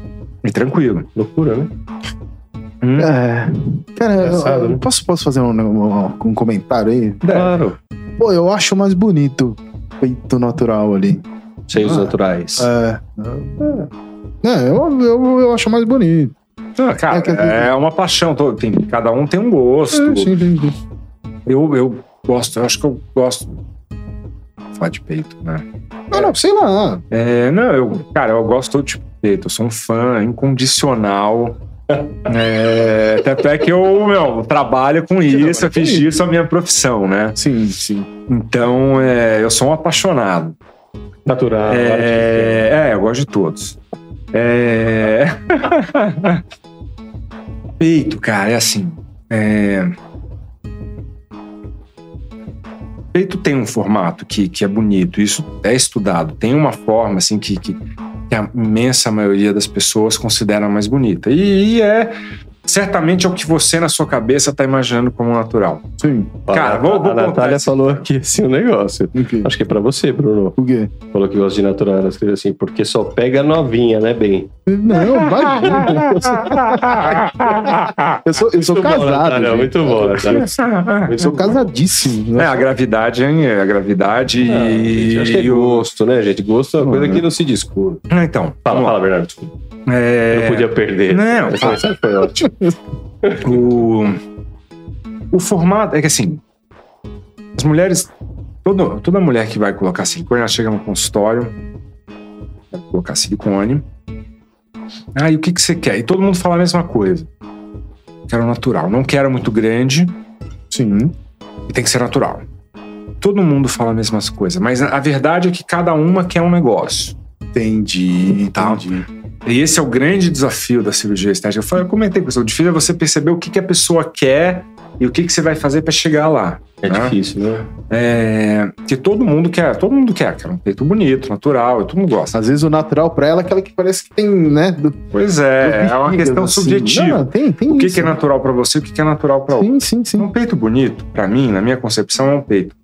E tranquilo. loucura, né? Hum, É. Cara, eu- Engraçado, eu, né? posso, posso fazer um, um, um comentário aí? Claro. Pô, eu acho mais bonito peito natural ali. Seios Ah. naturais. É. É, é, eu, eu, eu acho mais bonito. Ah, cara, É é uma paixão. tem- cada um tem um gosto. É, sim. Eu, eu gosto, eu acho que eu gosto. Falar de peito, né? Não, não, sei lá. É, não, eu, cara, eu gosto todo tipo de peito. Eu sou um fã incondicional. É, até que eu, meu, trabalho com isso, eu fiz disso a minha profissão, né? Sim, sim. Então, é, eu sou um apaixonado. Natural. É, é, eu gosto de todos. É... Peito, cara, é assim. é, Peito tem um formato que, que é bonito, isso é estudado. Tem uma forma assim que, que, que a imensa maioria das pessoas considera mais bonita. E, e é certamente é o que você na sua cabeça está imaginando como natural. Sim. Cara, vou- vou a contar Natália esse- falou aqui assim um negócio. O quê? Acho que é pra você, Bruno. O quê? Falou que gosta de natural. Ela escreveu assim, porque só pega novinha, né, bem? Não, vai. Eu sou, eu sou Muito bom, casado. Natália, gente. muito bom, Natália. Eu sou casadíssimo. né? É, a gravidade é a gravidade Ah, e. gente, acho que é gosto, né, gente? Gosto é uma coisa Uhum. que não se discute. Então, Fala, fala, Bernardo. desculpa. É, Eu não podia perder. Não, Essa foi ótima. o, o formato é que assim, as mulheres, toda, toda mulher que vai colocar silicone, ela chega no consultório, vai colocar silicone. Ah, e o que, que você quer? E todo mundo fala a mesma coisa. Quero natural. Não quero muito grande Sim. e tem que ser natural. Todo mundo fala a mesma coisa, mas a verdade é que cada uma quer um negócio. Entendi, Tá. E esse é o grande desafio da cirurgia estética. Eu, falei, eu comentei com você, o difícil é você perceber o que, que a pessoa quer e o que, que você vai fazer para chegar lá. É né? difícil, né? É, que todo mundo quer, todo mundo quer, quer um peito bonito, natural, e todo mundo gosta. Às vezes o natural pra ela é aquela que parece que tem, né? Do, Pois é, é uma questão assim. subjetiva. Não, tem, tem o que, isso. que é natural para você e o que, que é natural para outro. Sim, sim, sim. Um peito bonito, para mim, na minha concepção, é um peito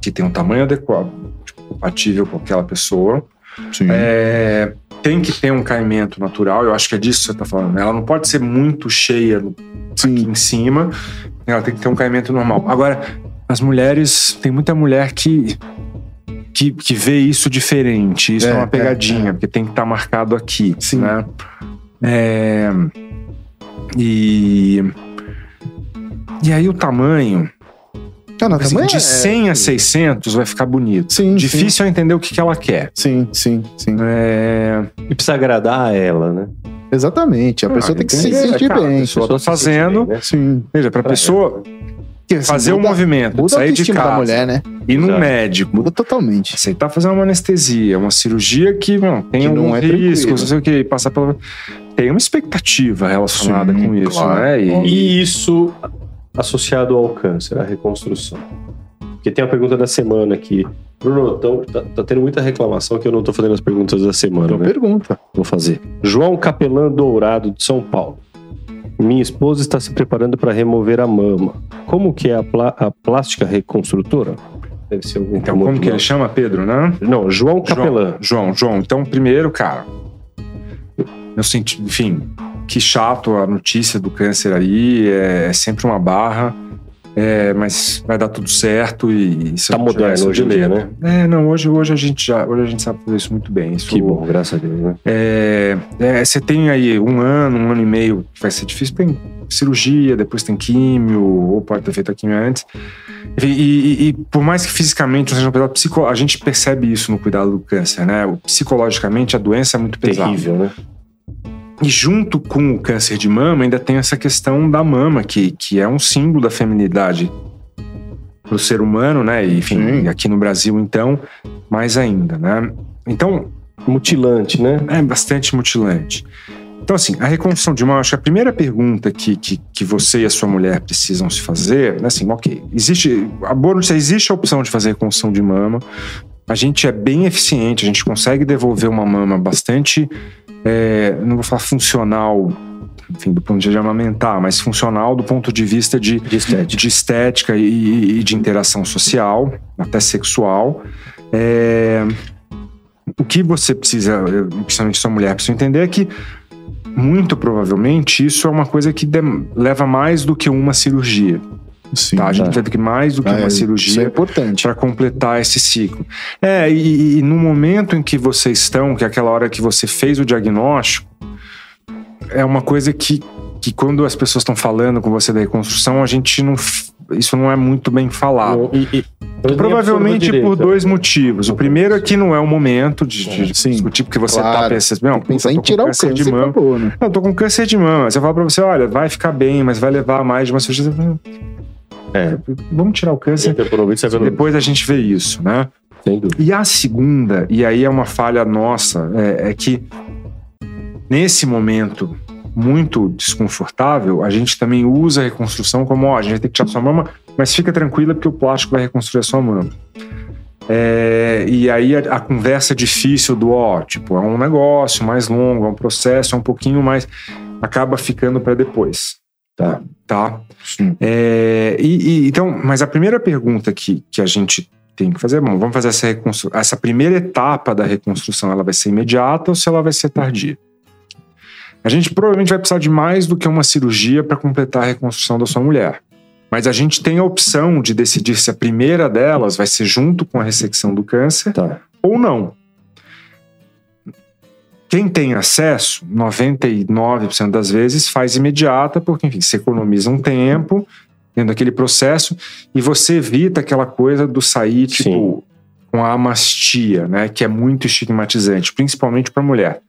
que tem um tamanho adequado, tipo, compatível com aquela pessoa. Sim. É, tem que ter um caimento natural, eu acho que é disso que você tá falando. né? Ela não pode ser muito cheia aqui em cima, ela tem que ter um caimento normal. Agora, as mulheres, tem muita mulher que. Que, que vê isso diferente, isso é, É, uma é, pegadinha, porque tem que estar marcado aqui, Sim. né? É, e e aí o tamanho, Cara, assim, de é- 100 a 600 vai ficar bonito. Sim, Difícil é entender o que, que ela quer. Sim, sim, sim. É, E precisa agradar a ela, né? Exatamente. A pessoa Ah, tem que se sentir Cara, a bem. pessoa tá fazendo. bem, né? Sim. veja, para Pra pessoa Que, assim, fazer o muda- movimento, Muda a sair de casa, mulher, né? ir num Exato. médico, Muda totalmente. aceitar fazer uma anestesia, uma cirurgia que não, tem Que alguns é riscos, não sei o que, passar pela. Tem uma expectativa relacionada Sim, com isso, claro. né? E, E isso associado ao câncer, à reconstrução. Porque tem a pergunta da semana aqui. Bruno, tão- tá, tá tendo muita reclamação que eu não tô fazendo as perguntas da semana, Então né? pergunta. Vou fazer. João Capelã Dourado, de São Paulo. Minha esposa está se preparando para remover a mama. Como que é a, plá- a plástica reconstrutora? Deve ser algum então, como que ele chama, Pedro, né? Não, João Capelã. João, João, João. Então, primeiro, cara, eu senti, enfim, que chato a notícia do câncer aí, é, é sempre uma barra, é, mas vai dar tudo certo e se Tá isso hoje em dia, né? É, não, hoje, hoje a gente já, hoje a gente sabe fazer isso muito bem. Isso, Que bom, graças a Deus, né? É, é, você tem aí um ano, um ano e meio que vai ser difícil, tem cirurgia, depois tem químio, ou pode ter feito a químio antes. E, e- e por mais que fisicamente não seja um pesado, psico, a gente percebe isso no cuidado do câncer, né? Psicologicamente a doença é muito pesada. Terrível, né? E junto com o câncer de mama, ainda tem essa questão da mama, que, que é um símbolo da feminilidade para o ser humano, né? E, enfim, Sim. aqui no Brasil, então, mais ainda, né? Então, mutilante, né? É bastante mutilante. Então, assim, a reconstrução de mama, acho que a primeira pergunta que, que, que você e a sua mulher precisam se fazer, né, assim, ok, existe, a boa notícia, existe a opção de fazer reconstrução de mama, a gente é bem eficiente, a gente consegue devolver uma mama bastante, é, não vou falar funcional, enfim, do ponto de vista de amamentar, mas funcional do ponto de vista de, De estética. de estética e, e de interação social, até sexual. É, o que você precisa, principalmente sua mulher, precisa entender é que muito provavelmente isso é uma coisa que leva mais do que uma cirurgia. Sim. Tá? A gente tá. vai ter que mais do que Ah, uma é, Isso é cirurgia importante. para completar esse ciclo. É, e, e no momento em que vocês estão, que é aquela hora que você fez o diagnóstico, é uma coisa que, que quando as pessoas estão falando com você da reconstrução, a gente não. Isso não é muito bem falado. E- e- Provavelmente por dois motivos. O primeiro é que não é o momento de, de Sim, discutir, porque você tá claro. pensando, não, pensar puta, em tirar o câncer de mama. acabou, né? Não, eu tô com câncer de mama. Você fala pra você, olha, vai ficar bem, mas vai levar mais de uma cirurgia. É. Vamos tirar o câncer, vê no- depois a gente vê isso, né? E a segunda, e aí é uma falha nossa, é, é que nesse momento muito desconfortável, a gente também usa a reconstrução como, ó, a gente ter que tirar sua mama, mas fica tranquila porque o plástico vai reconstruir a sua mama. É, e aí a, a conversa difícil do, ó, tipo, é um negócio mais longo, é um processo, é um pouquinho mais, acaba ficando para depois. Tá. Tá? É, e, e- então, mas a primeira pergunta que, que a gente tem que fazer é, bom, vamos fazer essa reconstru... essa primeira etapa da reconstrução, ela vai ser imediata ou se ela vai ser tardia? A gente provavelmente vai precisar de mais do que uma cirurgia para completar a reconstrução da sua mulher. Mas a gente tem a opção de decidir se a primeira delas vai ser junto com a ressecção do câncer Tá. ou não. Quem tem acesso, 99% das vezes, faz imediata, porque, enfim, você economiza um tempo dentro daquele processo e você evita aquela coisa do sair, tipo, com a amastia, né? Que é muito estigmatizante, principalmente para mulher.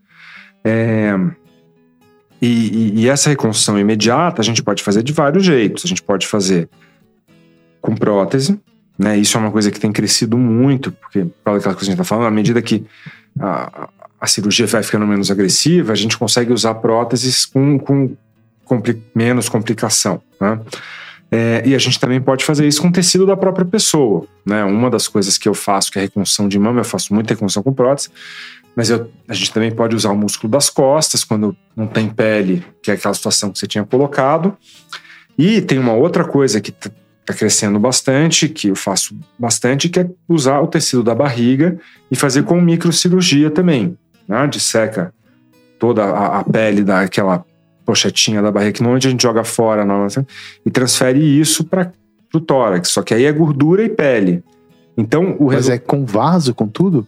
É, E, e- e essa reconstrução imediata a gente pode fazer de vários jeitos. A gente pode fazer com prótese, né? Isso é uma coisa que tem crescido muito, porque, fala aquela coisa que a gente está falando, à medida que a, a cirurgia vai ficando menos agressiva, a gente consegue usar próteses com, com compli- menos complicação, né? É, e a gente também pode fazer isso com tecido da própria pessoa, né? Uma das coisas que eu faço, que é reconstrução de mama, eu faço muita reconstrução com prótese, mas eu- a gente também pode usar o músculo das costas quando não tem pele, que é aquela situação que você tinha colocado. E tem uma outra coisa que está crescendo bastante, que eu faço bastante, que é usar o tecido da barriga e fazer com microcirurgia também. Né? Disseca toda a, a pele daquela pochetinha da barriga, que normalmente a gente joga fora na nossa, e transfere isso para o tórax. Só que aí é gordura e pele. Então, o Mas resultado. é com vaso, com tudo?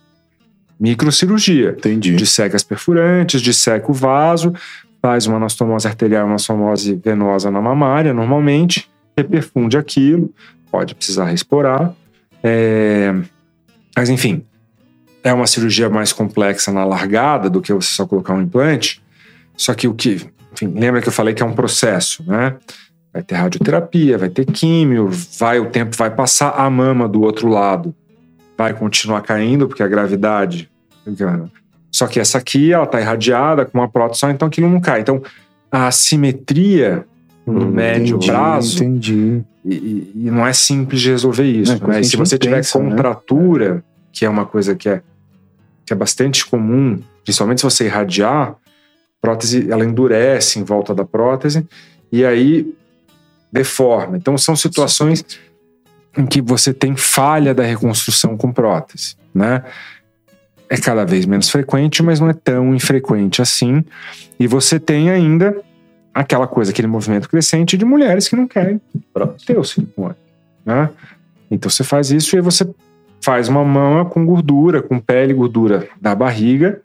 Microcirurgia. Entendi. Disseca as perfurantes, disseca o vaso, faz uma anastomose arterial, uma anastomose venosa na mamária, normalmente, reperfunde aquilo, pode precisar respirar. É, Mas, enfim, é uma cirurgia mais complexa na largada do que você só colocar um implante. Só que o que. Enfim, lembra que eu falei que é um processo, né? Vai ter radioterapia, vai ter químio, vai, o tempo vai passar, a mama do outro lado vai continuar caindo, porque a gravidade. Só que essa aqui, ela tá irradiada com uma prótese só, então aquilo não cai. Então, a assimetria no Hum, médio Entendi, prazo Entendi. e, e- não é simples de resolver isso. É, né? E se gente você tiver pensa, né? contratura, que é uma coisa que é, que é bastante comum, principalmente se você irradiar, a prótese ela endurece em volta da prótese e aí deforma. Então são situações em que você tem falha da reconstrução com prótese, né? É cada vez menos frequente, mas não é tão infrequente assim. E você tem ainda aquela coisa, aquele movimento crescente de mulheres que não querem Prótese. ter o silicone, né? Então você faz isso e aí você faz uma mama com gordura, com pele gordura da barriga.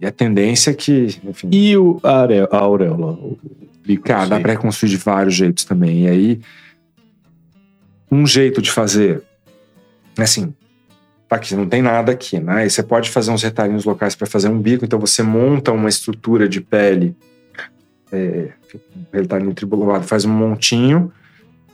E a tendência é que, enfim, E o are- a auréola? O bico, cara, dá pra reconstruir de vários jeitos também. E aí, um jeito de fazer, assim, tá aqui, não tem nada aqui, né? E você pode fazer uns retalhinhos locais para fazer um bico, então você monta uma estrutura de pele, é, retalhinho tribulado, faz um montinho,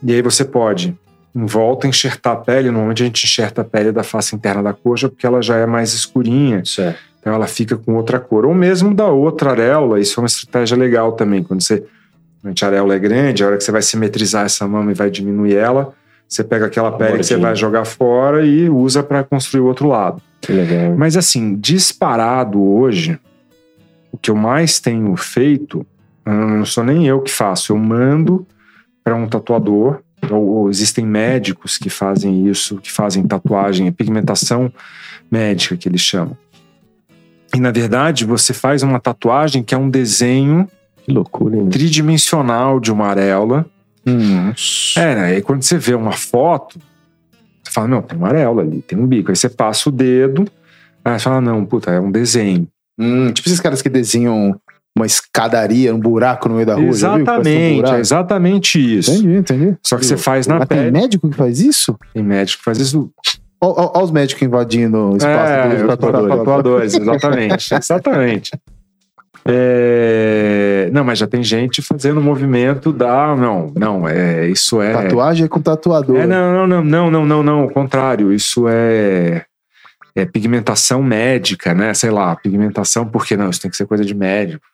e aí você pode, volta, enxertar a pele. Normalmente a gente enxerta a pele da face interna da coxa porque ela já é mais escurinha. Certo. Então ela fica com outra cor. Ou mesmo da outra areola, isso é uma estratégia legal também. Quando você. A areola é grande, a hora que você vai simetrizar essa mama e vai diminuir ela, você pega aquela pele que você vai jogar fora e usa para construir o outro lado. Que legal. Mas assim, disparado hoje, o que eu mais tenho feito, não sou nem eu que faço, eu mando para um tatuador, ou, ou, existem médicos que fazem isso, que fazem tatuagem, pigmentação médica que eles chamam. E na verdade, você faz uma tatuagem que é um desenho que loucura, tridimensional de uma areola. Hum. É, né? Aí quando você vê uma foto, você fala, não, tem uma areola ali, tem um bico. Aí você passa o dedo, aí você fala, não, puta, é um desenho. Hum, tipo esses caras que desenham uma escadaria, um buraco no meio da rua. um Exatamente, buraco. é exatamente isso. Entendi, entendi. Só que você faz na Mas tem pele. médico que faz isso? Tem médico que faz isso. Olha os médicos invadindo o espaço É, dos os tatuadores. tatuadores, exatamente. exatamente. É, Não, mas já tem gente fazendo o movimento da. Não, não, é, isso é. Tatuagem é com tatuador. É, não, não, não, não, não, não, não, o contrário. Isso é, é pigmentação médica, né? Sei lá, pigmentação, porque não, isso tem que ser coisa de médico.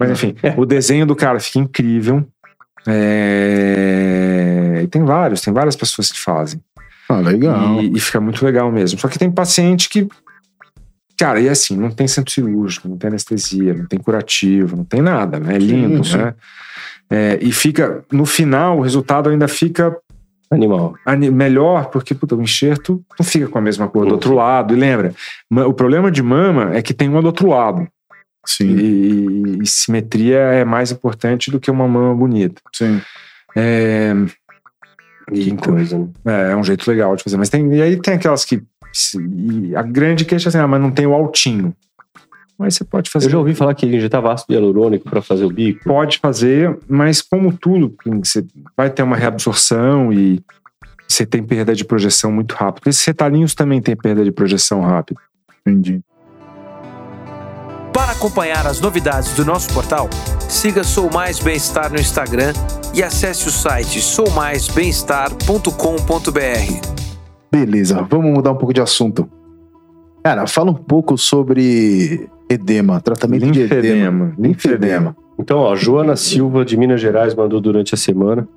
Mas enfim, o desenho do cara fica incrível. É, E tem vários, tem várias pessoas que fazem. Ah, legal. E, e fica muito legal mesmo. Só que tem paciente que. Cara, e assim, não tem centro cirúrgico, não tem anestesia, não tem curativo, não tem nada, né? É lindo, Sim, sim. né? É, e fica, no final, o resultado ainda fica Animal. ani- melhor, porque puta, o enxerto não fica com a mesma cor do outro lado. E lembra, o problema de mama é que tem uma do outro lado. Sim, E, e simetria é mais importante do que uma mama bonita. sim. É, Que então, coisa, né? é, é um jeito legal de fazer. Mas tem, e aí tem aquelas que. e a grande queixa é assim, ah, mas não tem o altinho. Mas você pode fazer. Eu já ouvi falar que injetava ácido hialurônico pra fazer o bico. Pode fazer, mas como tudo, você vai ter uma reabsorção e você tem perda de projeção muito rápido. Esses retalhinhos também têm perda de projeção rápida. Entendi. Para acompanhar as novidades do nosso portal, siga Sou Mais Bem-Estar no Instagram e acesse o site soumaisbemestar.com.br. Beleza, vamos mudar um pouco de assunto. Cara, fala um pouco sobre edema, tratamento de edema. Linfedema. Linfedema. Então, ó, Joana Silva, de Minas Gerais, mandou durante a semana.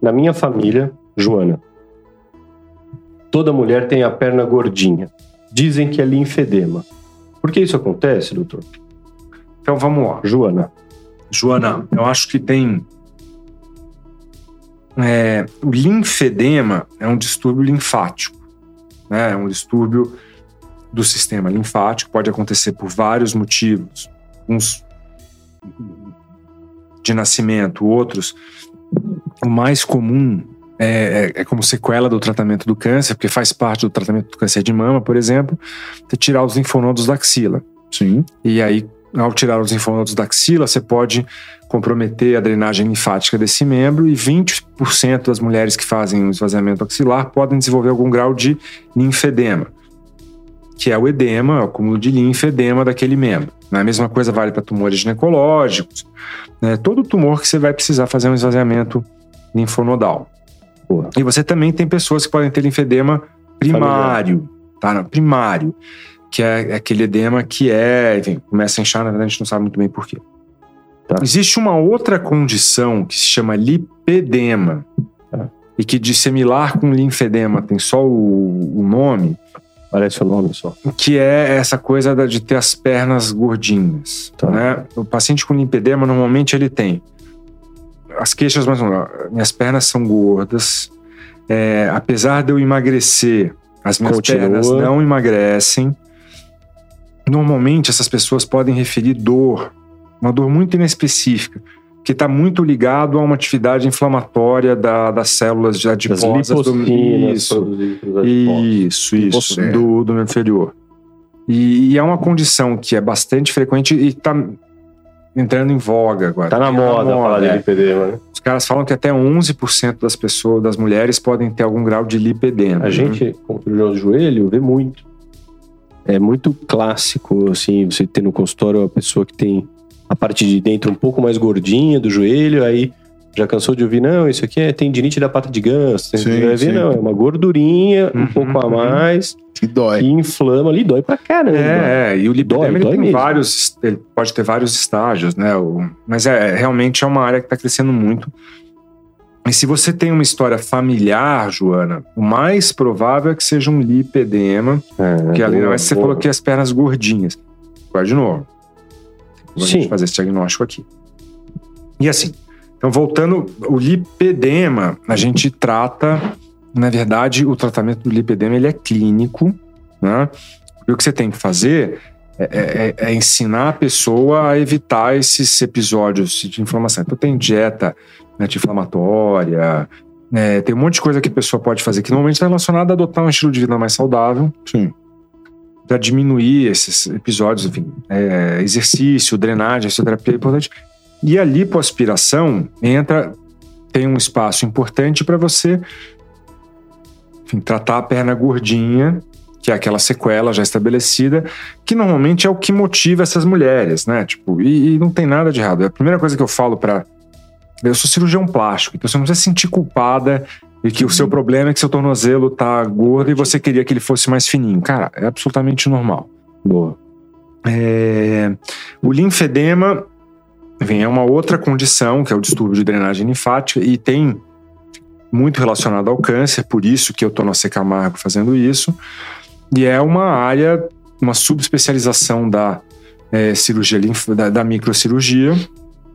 Na minha família, Joana, toda mulher tem a perna gordinha. Dizem que é linfedema. Por que isso acontece, doutor? Então vamos lá. Joana. Joana, eu acho que tem. é, o linfedema é um distúrbio linfático, né? É um distúrbio do sistema linfático, pode acontecer por vários motivos. Uns de nascimento, outros. O mais comum é, é- é como sequela do tratamento do câncer, porque faz parte do tratamento do câncer de mama, por exemplo, você tirar os linfonodos da axila. Sim. E aí, ao tirar os linfonodos da axila, você pode comprometer a drenagem linfática desse membro e 20% das mulheres que fazem o esvaziamento axilar podem desenvolver algum grau de linfedema, que é o edema, é o acúmulo de linfedema daquele membro. A mesma coisa vale para tumores ginecológicos, né? todo tumor que você vai precisar fazer um esvaziamento linfonodal. Boa. E você também tem pessoas que podem ter linfedema primário, tá? Não, primário, que é aquele edema que é, enfim, começa a inchar, na verdade a gente não sabe muito bem por quê. Tá. Existe uma outra condição que se chama lipedema, Tá. e que de similar com linfedema tem só o, o nome, Parece o nome só. que é essa coisa de ter as pernas gordinhas. Tá. Né? O paciente com lipedema, normalmente, ele tem as queixas, não, minhas pernas são gordas. É, apesar de eu emagrecer, as minhas Continua. pernas não emagrecem. Normalmente, essas pessoas podem referir dor, uma dor muito inespecífica, que está muito ligado a uma atividade inflamatória da- das células de Das adiposas do isso. Isso, isso, Liposfera. do, do inferior. E, e é uma condição que é bastante frequente e está entrando em voga agora. Tá na moda, falar de é. lipedema, né? Os caras falam que até 11% das pessoas, das mulheres, podem ter algum grau de lipedema. A gente, com do joelho, vê muito. É muito clássico, assim, você ter no consultório uma pessoa que tem a parte de dentro um pouco mais gordinha do joelho, aí Já cansou de ouvir, não, isso aqui é tendinite da pata de ganso. Você Sim, vai ver, não, é uma gordurinha, um Uhum, pouco a uhum. mais, Que dói. que inflama ali, dói pra caramba. É, e o lipedema Dói, ele dói tem mesmo. vários, ele pode ter vários estágios, né? O- mas é realmente é uma área que está crescendo muito. E se você tem uma história familiar, Joana, o mais provável é que seja um lipedema, É, que ali boa, você boa. falou que as pernas gordinhas. Agora de novo. Vou Sim. fazer esse diagnóstico aqui. E assim, então voltando, o lipedema, a gente trata, na verdade, o tratamento do lipedema ele é clínico, né? E o que você tem que fazer é, é- é ensinar a pessoa a evitar esses episódios de inflamação. Então tem dieta anti-inflamatória, né? tem um monte de coisa que a pessoa pode fazer que normalmente está relacionada a adotar um estilo de vida mais saudável Sim. para diminuir esses episódios, enfim, é, exercício, drenagem, fisioterapia é importante. E a lipoaspiração entra, tem um espaço importante para você enfim, tratar a perna gordinha, que é aquela sequela já estabelecida, que normalmente é o que motiva essas mulheres, né? Tipo, e, e não tem nada de errado. É a primeira coisa que eu falo para eu sou cirurgião plástico, então você não precisa se sentir culpada e que o seu problema é que seu tornozelo tá gordo e você queria que ele fosse mais fininho. Cara, é absolutamente normal. Boa. É, o linfedema enfim, é uma outra condição, que é o distúrbio de drenagem linfática, e tem muito relacionado ao câncer, por isso que eu estou na Secamargo fazendo isso. E é uma área, uma subespecialização da é, cirurgia da, da microcirurgia,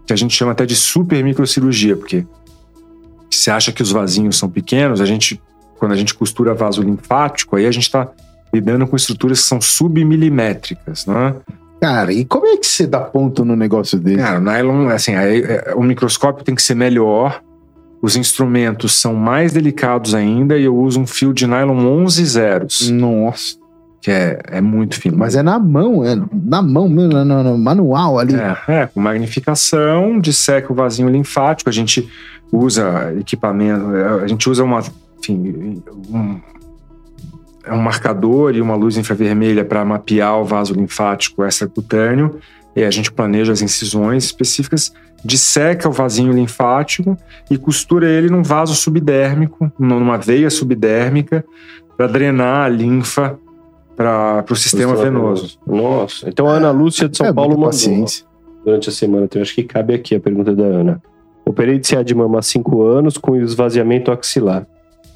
que a gente chama até de super microcirurgia, porque você acha que os vasinhos são pequenos, a gente, quando a gente costura vaso linfático, aí a gente está lidando com estruturas que são submilimétricas, né? Cara, e como é que você dá ponto no negócio desse? Cara, o nylon, assim, aí, é, o microscópio tem que ser melhor, os instrumentos são mais delicados ainda e eu uso um fio de nylon 11 zeros, Nossa. Que é, é muito fino. Mas é na mão, é na mão mesmo, no, no- no manual ali. É, é, com magnificação, disseca o vasinho linfático, a gente usa equipamento, é, a gente usa uma, enfim, um, é um marcador e uma luz infravermelha para mapear o vaso linfático extracutâneo, e a gente planeja as incisões específicas, disseca o vasinho linfático e costura ele num vaso subdérmico, numa veia subdérmica, para drenar a linfa para o sistema venoso. Nossa. Então a Ana Lúcia de São é Paulo mandou paciência. durante a semana. Então acho que cabe aqui a pergunta da Ana. Operei de CA de mama há 5 anos com esvaziamento axilar.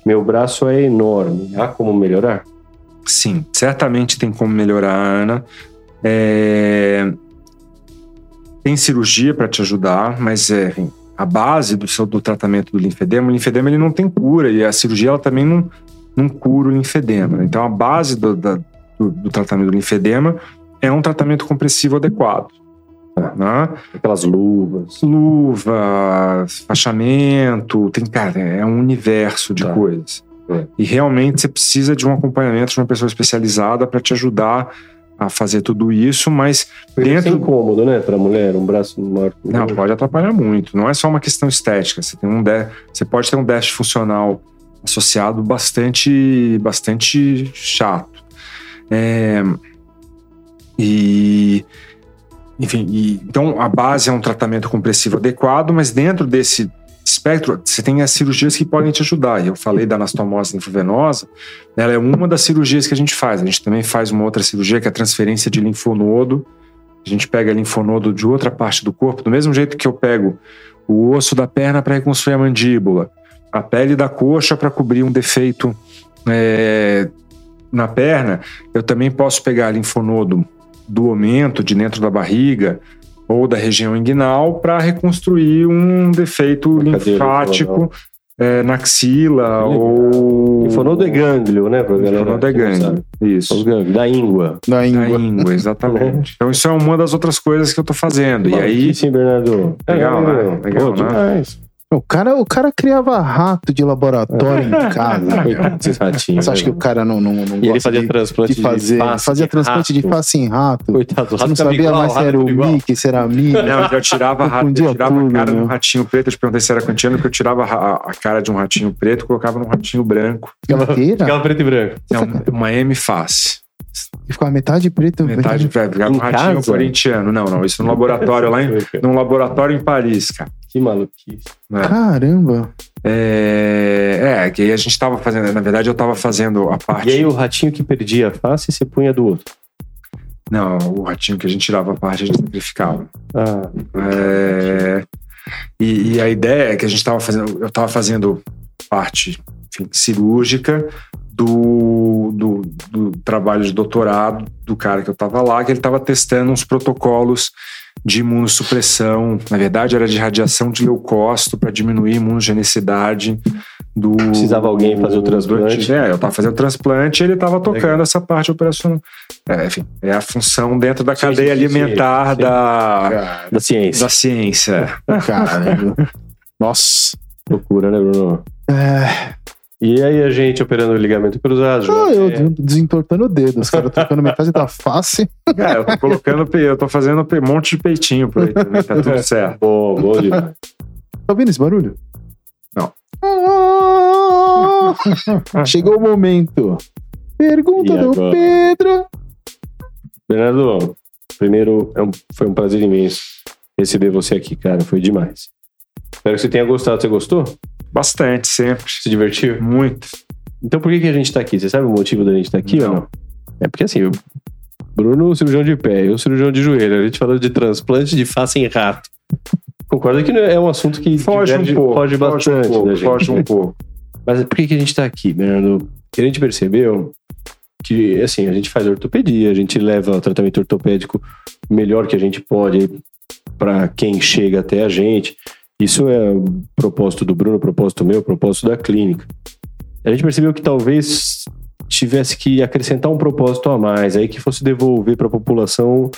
Meu braço é enorme. Há como melhorar? Sim, certamente tem como melhorar, Ana. É, Tem cirurgia para te ajudar, mas é, a base do seu do tratamento do linfedema, o linfedema ele não tem cura e a cirurgia ela também não, não cura o linfedema. Então a base do, da- do, do tratamento do linfedema é um tratamento compressivo adequado. Né? Aquelas luvas. luva, fachamento, tem, cara, é um universo de Tá. coisas. É. E realmente você precisa de um acompanhamento de uma pessoa especializada para te ajudar a fazer tudo isso, mas Dentro... dentro. incômodo, né? Pra mulher, um braço maior. Não, pode atrapalhar muito. Não é só uma questão estética. Você tem um dé- você pode ter um déficit funcional associado bastante, bastante chato. É, e enfim, e- então a base é um tratamento compressivo adequado, mas dentro desse espectro você tem as cirurgias que podem te ajudar. Eu falei da anastomose linfovenosa, ela é uma das cirurgias que a gente faz. A gente também faz uma outra cirurgia que é a transferência de linfonodo. A gente pega linfonodo de outra parte do corpo, do mesmo jeito que eu pego o osso da perna para reconstruir a mandíbula, a pele da coxa para cobrir um defeito é, na perna, eu também posso pegar linfonodo do aumento de dentro da barriga ou da região inguinal para reconstruir um defeito linfático é, na axila ou Linfonodo é gânglio, né? Pra galera Linfonodo é gânglio, isso. Os gânglios, da íngua. Da Da íngua. íngua, exatamente. Então isso é uma das outras coisas que eu tô fazendo. E aí, Sim, Bernardo. Legal, né? meu. Legal, Pô, né? demais. O cara, o cara criava rato de laboratório em casa. Coitado desses ratinhos. Você acha que né? o cara não, não, não E ele gosta fazia de, transplante de fazer, face fazia de transplante de rato. face em rato? Coitado, Você rato não sabia igual, mais se era o. Mickey, se era a Minnie. Não, eu tirava, rato, eu tirava a tudo, cara de um ratinho preto. Eu te perguntei se era kantiano, porque eu tirava a, a cara de um ratinho preto e colocava num ratinho branco. Inteira? Ficava preto e branco. É um- uma M-face. E ficava metade preto, Metade, ficava um ratinho casa? corintiano. Não, não, isso no laboratório lá em, num laboratório em Paris, cara. Que maluquice. né? Caramba. É, é, que aí a gente tava fazendo, na verdade eu tava fazendo a parte. E aí o ratinho que perdia a face, você punha do outro. Não, o ratinho que a gente tirava a parte, a gente sacrificava. Ah, É, e, e a ideia é que a gente tava fazendo, eu tava fazendo parte enfim, cirúrgica do, do, do trabalho de doutorado do cara que eu tava lá, que ele tava testando uns protocolos de imunossupressão, na verdade era de radiação de leucócito para diminuir a imunogenicidade do... Precisava alguém fazer o transplante. do- é, eu tava fazendo o transplante e ele tava tocando essa parte operacional. É, enfim, é a função dentro da Sim, cadeia sim, alimentar sim. da, da ciência. da ciência. Caramba. Nossa. Loucura, né, Bruno? É. E aí a gente operando o ligamento cruzado. Ah, eu É, desentortando o dedo. Os caras trocando metade da face. É, eu tô colocando, eu tô fazendo um monte de peitinho por aí também, tá tudo certo. Bom, bom demais. Tá ouvindo esse barulho? Não. Ah, Chegou o momento. Pergunta do? Pedro. Bernardo, primeiro, é um- foi um prazer imenso receber você aqui, cara. Foi demais. Espero que você tenha gostado. Você gostou? Bastante, sempre. Se divertiu? Muito. Então por que, que a gente tá aqui? Você sabe o motivo da gente estar aqui ou Não. não? É porque assim, o Bruno, cirurgião de pé, eu, cirurgião de joelho. A gente falando de transplante de face em rato. Concorda que não é um assunto que Foge diverge- um pouco. foge bastante um pouco, da gente. foge um pouco. Mas por que, que a gente tá aqui, Bernardo? Porque a gente percebeu que, assim, a gente faz ortopedia, a gente leva o tratamento ortopédico o melhor que a gente pode para quem chega até a gente. Isso é propósito do Bruno, propósito meu, propósito da clínica. A gente percebeu que talvez tivesse que acrescentar um propósito a mais, aí que fosse devolver para a população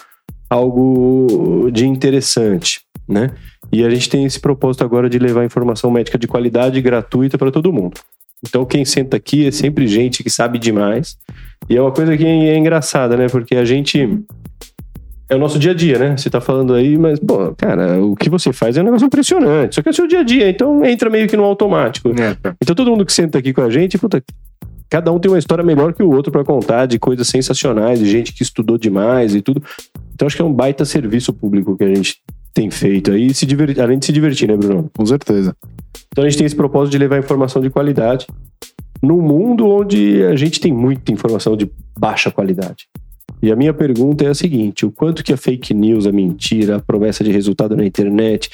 algo de interessante, né? E a gente tem esse propósito agora de levar informação médica de qualidade gratuita para todo mundo. Então quem senta aqui é sempre gente que sabe demais. E é uma coisa que é engraçada, né? Porque a gente é o nosso dia a dia, né? Você tá falando aí, mas, pô, cara, o que você faz é um negócio impressionante. Só que é o seu dia a dia, então entra meio que no automático. É, Então todo mundo que senta aqui com a gente, puta, cada um tem uma história melhor que o outro pra contar, de coisas sensacionais, de gente que estudou demais e tudo. Então acho que é um baita serviço público que a gente tem feito aí, se divertir, além de se divertir, né, Bruno? Com certeza. Então a gente tem esse propósito de levar informação de qualidade num mundo onde a gente tem muita informação de baixa qualidade. E a minha pergunta é a seguinte: o quanto que a fake news, a mentira, a promessa de resultado na internet,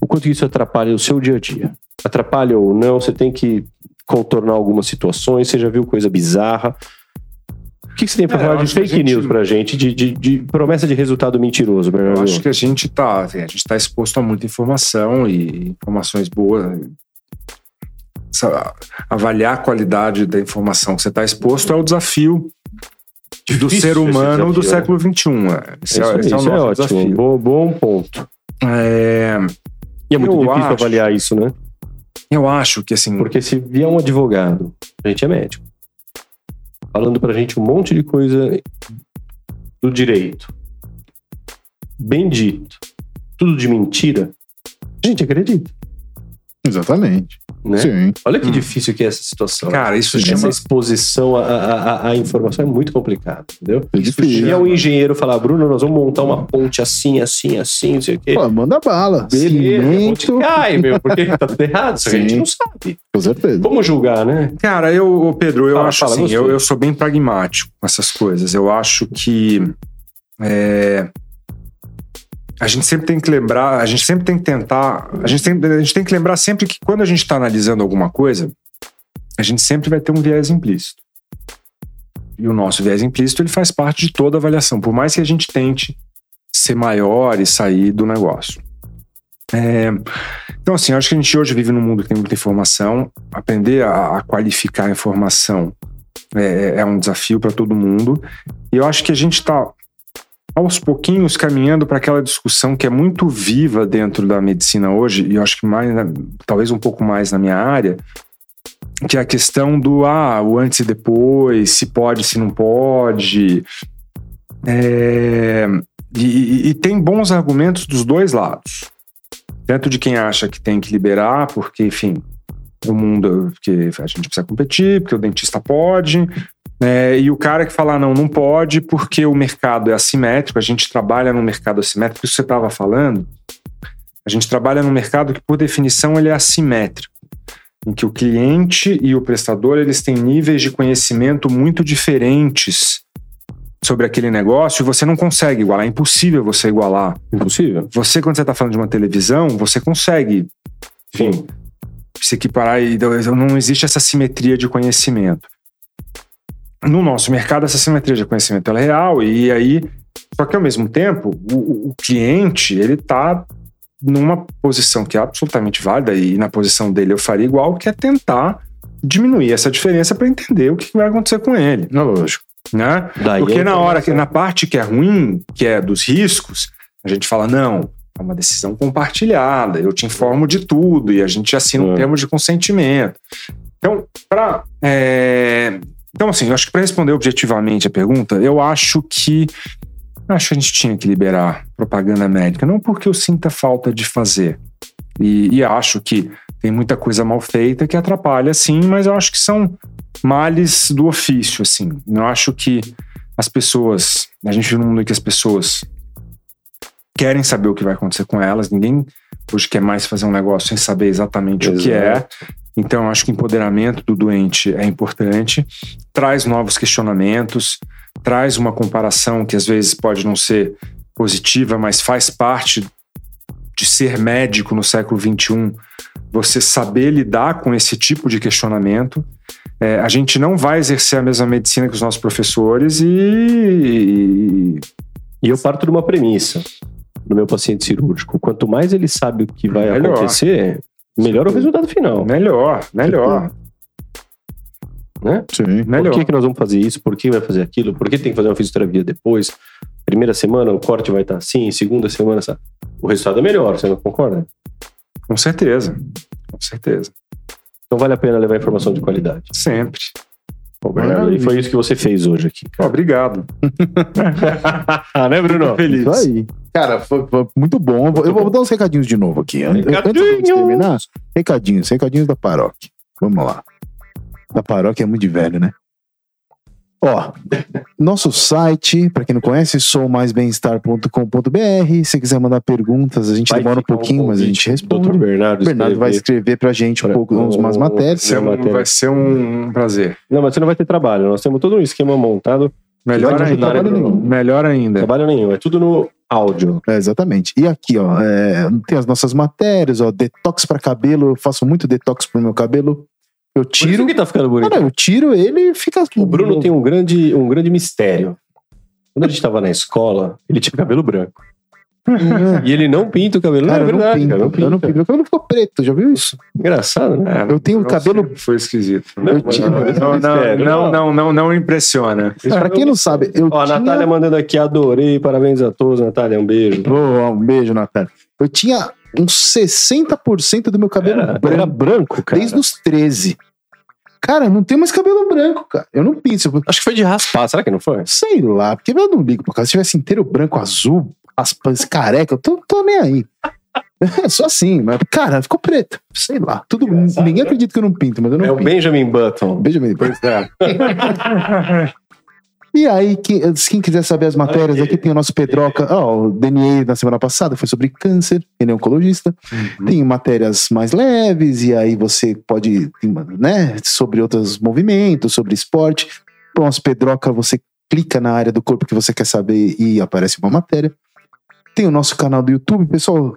o quanto que isso atrapalha o seu dia a dia? Atrapalha ou não? Você tem que contornar algumas situações, você já viu coisa bizarra. O que que você tem para É, falar de a fake gente- news pra gente, de, de- de promessa de resultado mentiroso, Eu acho que a gente tá, assim, a gente tá exposto a muita informação e informações boas. Avaliar a qualidade da informação que você está exposto é o desafio do ser humano do né? século XXI. Esse é, Isso, aí, esse é isso é ótimo, desafio. bom, bom ponto. É, E é muito Eu difícil acho- avaliar isso, né? eu acho que assim, Porque se vier um advogado, a gente é médico, falando pra gente um monte de coisa do direito, bem dito, tudo de mentira, a gente acredita, Exatamente. né? Sim. Olha que Hum. difícil que é essa situação. cara, isso Essa chama, exposição à, à, à- à informação é muito complicado, entendeu? É E difícil. é o engenheiro falar, Bruno, nós vamos montar uma ponte assim, assim, assim, não sei o quê. Pô, manda bala. Beleza, a ponte Cimento. cai, meu, porque tá tudo errado, isso a gente não sabe. Com certeza. Como julgar, né? Cara, eu, Pedro, eu Fala, acho fala, assim, eu, eu sou bem pragmático com essas coisas. Eu acho que é, a gente sempre tem que lembrar, a gente sempre tem que tentar, a gente, tem, a gente tem que lembrar sempre que quando a gente está analisando alguma coisa, a gente sempre vai ter um viés implícito. E o nosso viés implícito ele faz parte de toda avaliação, por mais que a gente tente ser maior e sair do negócio. É, então, assim, acho que a gente hoje vive num mundo que tem muita informação. Aprender a, a qualificar a informação é, é um desafio para todo mundo. E eu acho que a gente está, aos pouquinhos, caminhando para aquela discussão que é muito viva dentro da medicina hoje, e eu acho que mais, talvez um pouco mais na minha área, que é a questão do ah, o antes e depois, se pode, se não pode. É, e- e tem bons argumentos dos dois lados tanto de quem acha que tem que liberar, porque, enfim, o mundo, porque a gente precisa competir, porque o dentista pode, né, e o cara que fala, não, não pode, porque o mercado é assimétrico, a gente trabalha num mercado assimétrico, isso que você estava falando, a gente trabalha num mercado que, por definição, ele é assimétrico, em que o cliente e o prestador eles têm níveis de conhecimento muito diferentes sobre aquele negócio e você não consegue igualar. É impossível você igualar. Impossível. Você, quando você está falando de uma televisão, você consegue, enfim, se equiparar e não existe essa simetria de conhecimento. No nosso mercado, essa simetria de conhecimento é real e aí, só que ao mesmo tempo, o, o cliente ele está numa posição que é absolutamente válida e na posição dele eu faria igual, que é tentar diminuir essa diferença para entender o que vai acontecer com ele. Lógico. Né? Daí Porque na hora que na parte que é ruim, que é dos riscos, a gente fala não, é uma decisão compartilhada. Eu te informo de tudo e a gente assina um É. termo de consentimento. Então, para então assim, eu acho que para responder objetivamente a pergunta, eu acho que acho que a gente tinha que liberar propaganda médica, não porque eu sinta falta de fazer. E, e acho que tem muita coisa mal feita que atrapalha, sim, mas eu acho que são males do ofício, assim. Eu acho que as pessoas, a gente vive num mundo em que as pessoas querem saber o que vai acontecer com elas, ninguém hoje quer mais fazer um negócio sem saber exatamente o que é. Então, eu acho que o empoderamento do doente é importante, traz novos questionamentos, traz uma comparação que às vezes pode não ser positiva, mas faz parte de ser médico no século XXI, você saber lidar com esse tipo de questionamento. É, a gente não vai exercer a mesma medicina que os nossos professores e. E eu parto de uma premissa do meu paciente cirúrgico. Quanto mais ele sabe o que vai Melhor. acontecer, melhor é o resultado final. Melhor, melhor, Né? Sim. melhor. Por que, que nós vamos fazer isso? Por que vai fazer aquilo? Por que tem que fazer uma fisioterapia depois? Primeira semana o corte vai estar assim, segunda semana essa... o resultado é melhor, você não concorda? Com certeza, com certeza. Então vale a pena levar informação de qualidade. Sempre. Bernardo, e foi isso que você fez hoje aqui. Obrigado. Ah, né, Bruno? Feliz. Isso aí. Cara, foi, foi muito bom. Eu vou, eu vou dar uns recadinhos de novo aqui. Antes de Recadinhos. terminar, recadinhos, recadinhos da paróquia. Vamos lá. Da paróquia é muito de velho, né? Ó, nosso site, pra quem não conhece, soumaisbemestar.com.br. Se quiser mandar perguntas, a gente Vai demora um pouquinho, mas a gente responde. Dr. Bernardo, O Bernardo vai escrever. escrever pra gente um pouco, uns- umas um- matérias. Vai ser, um, matéria. vai ser um prazer. Não, mas você não vai ter trabalho. Nós temos todo um esquema montado. Melhor ainda. trabalho nenhum. Melhor ainda. Trabalho nenhum. É tudo no áudio. É, exatamente. E aqui, ó, é, tem as nossas matérias, ó, detox pra cabelo. Eu faço muito detox pro meu cabelo. Eu Por isso tiro. que tá ficando bonito. Cara, eu tiro ele e fica. O Bruno tem um grande, um grande mistério. Quando a gente tava na escola, ele tinha cabelo branco. É. E ele não pinta o cabelo. Cara, não, é eu não verdade, pinto. cara. Não Eu pinta. não pinto. Meu cabelo ficou preto, já viu isso? Engraçado, né? É, Eu tenho um não cabelo- sei, Foi esquisito. Não, eu tinha- não, é Não, não, não, não, impressiona. Pra quem não sabe, eu Ó, a tinha... Natália mandando aqui, adorei, parabéns a todos, Natália, um beijo. Um beijo, Natália. Eu tinha uns 60% do meu cabelo Era, branco era branco, cara. desde os 13. Cara, não tem mais cabelo branco, cara. Eu não pinto. Eu- Acho que foi de raspar, será que não foi? Sei lá, porque eu não ligo pra casa. Se tivesse inteiro branco, azul, aspas, careca, eu tô, tô nem aí. É só assim, mas, cara, ficou preto. Sei lá. Tudo, ninguém acredita que eu não pinto, mas eu não É o pinto. Benjamin Button. Beijo, beijo. E aí, quem, quem quiser saber as matérias, aqui tem o nosso Pedroca. Ó, o DNA na semana passada foi sobre câncer, ele é oncologista. Tem matérias mais leves, e aí você pode, né, sobre outros movimentos, sobre esporte. O nosso Pedroca, você clica na área do corpo que você quer saber e aparece uma matéria. Tem o nosso canal do YouTube, pessoal.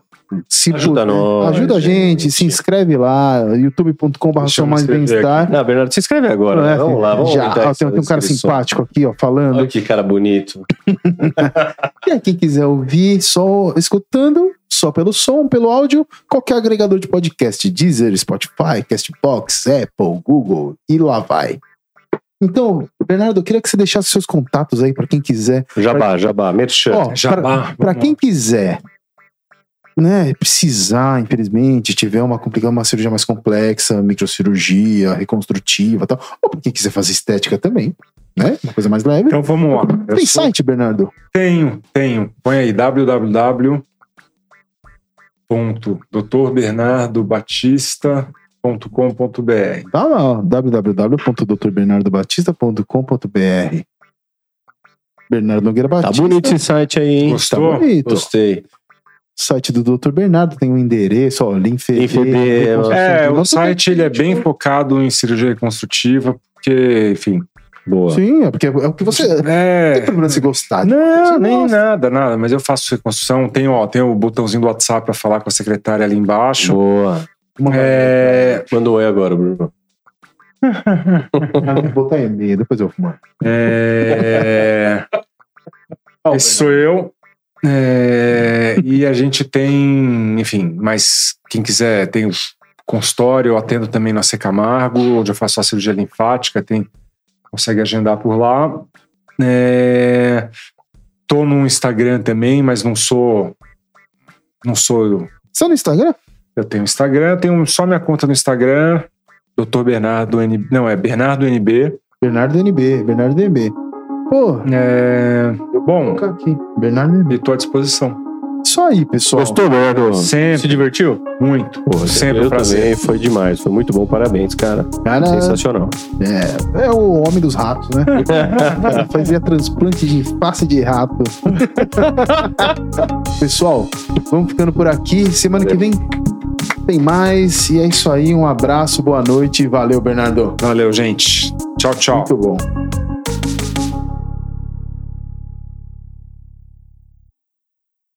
Se Ajuda nós, ajuda a gente, gente. se inscreve lá, youtube.com.br me mais bem-estar. Não, Bernardo, se inscreve agora. É, né? Vamos lá, vamos já, ó, essa tem, tem um cara simpático aqui, ó, falando. Olha que cara bonito. E aí, quem quiser ouvir só escutando, só pelo som, pelo áudio, qualquer agregador de podcast, Deezer, Spotify, Castbox, Apple, Google, e lá vai. Então, Bernardo, eu queria que você deixasse seus contatos aí para quem quiser. Jabá, jabá, merchan. Ó, Jabá. Para quem quiser, né, precisar, infelizmente, tiver uma, uma cirurgia mais complexa, microcirurgia, reconstrutiva e tal, ou para quem quiser fazer estética também, né, uma coisa mais leve. Então vamos lá. Eu Tem sou- site, Bernardo? Tenho, tenho. Põe aí www.doutorbernardobatista.com.br Tá lá, ó, www.drbernardobatista.com.br Bernardo Nogueira Tá Batista. bonito esse site aí, hein? Gostou? Tá bonito. Gostei. site do Dr. Bernardo tem um endereço, ó, Linfedema. Linfedema. É, o Nossa, site ele é bem focado em cirurgia reconstrutiva, porque, enfim. Boa. Sim, é porque é o que você. Não tem É. problema se gostar. Não, Você nem gosta. nada, nada. Mas eu faço reconstrução. Tem, ó, tem o botãozinho do WhatsApp pra falar com a secretária ali embaixo. Boa. É, Manda um oi agora, Bruno. Ah, Vou botar e-mail, depois eu fumo. é, esse sou eu. É, e a gente tem, enfim, mas quem quiser, tem o consultório, eu atendo também na C Camargo, onde eu faço a cirurgia linfática, tem, consegue agendar por lá. É, tô no Instagram também, mas não sou. Não sou. Você é no Instagram? Eu tenho Instagram, tenho só minha conta no Instagram, Dr. Bernardo NB. Não, é Bernardo NB. Bernardo NB, Bernardo NB. Pô, É, bom, aqui. Bernardo NB. e tô à disposição. Isso aí, pessoal. Gostou, Bernardo? Sempre. Se divertiu? Muito. Pô, Sempre eu um prazer. também, foi demais. Foi muito bom, parabéns, cara. Cara, Sensacional. é, é o homem dos ratos, né? Cara, Fazia transplante de face de rato. Pessoal, vamos ficando por aqui. Semana que vem tem mais. E é isso aí. Um abraço, boa noite. Valeu, Bernardo. Valeu, gente. Tchau, tchau. Muito bom.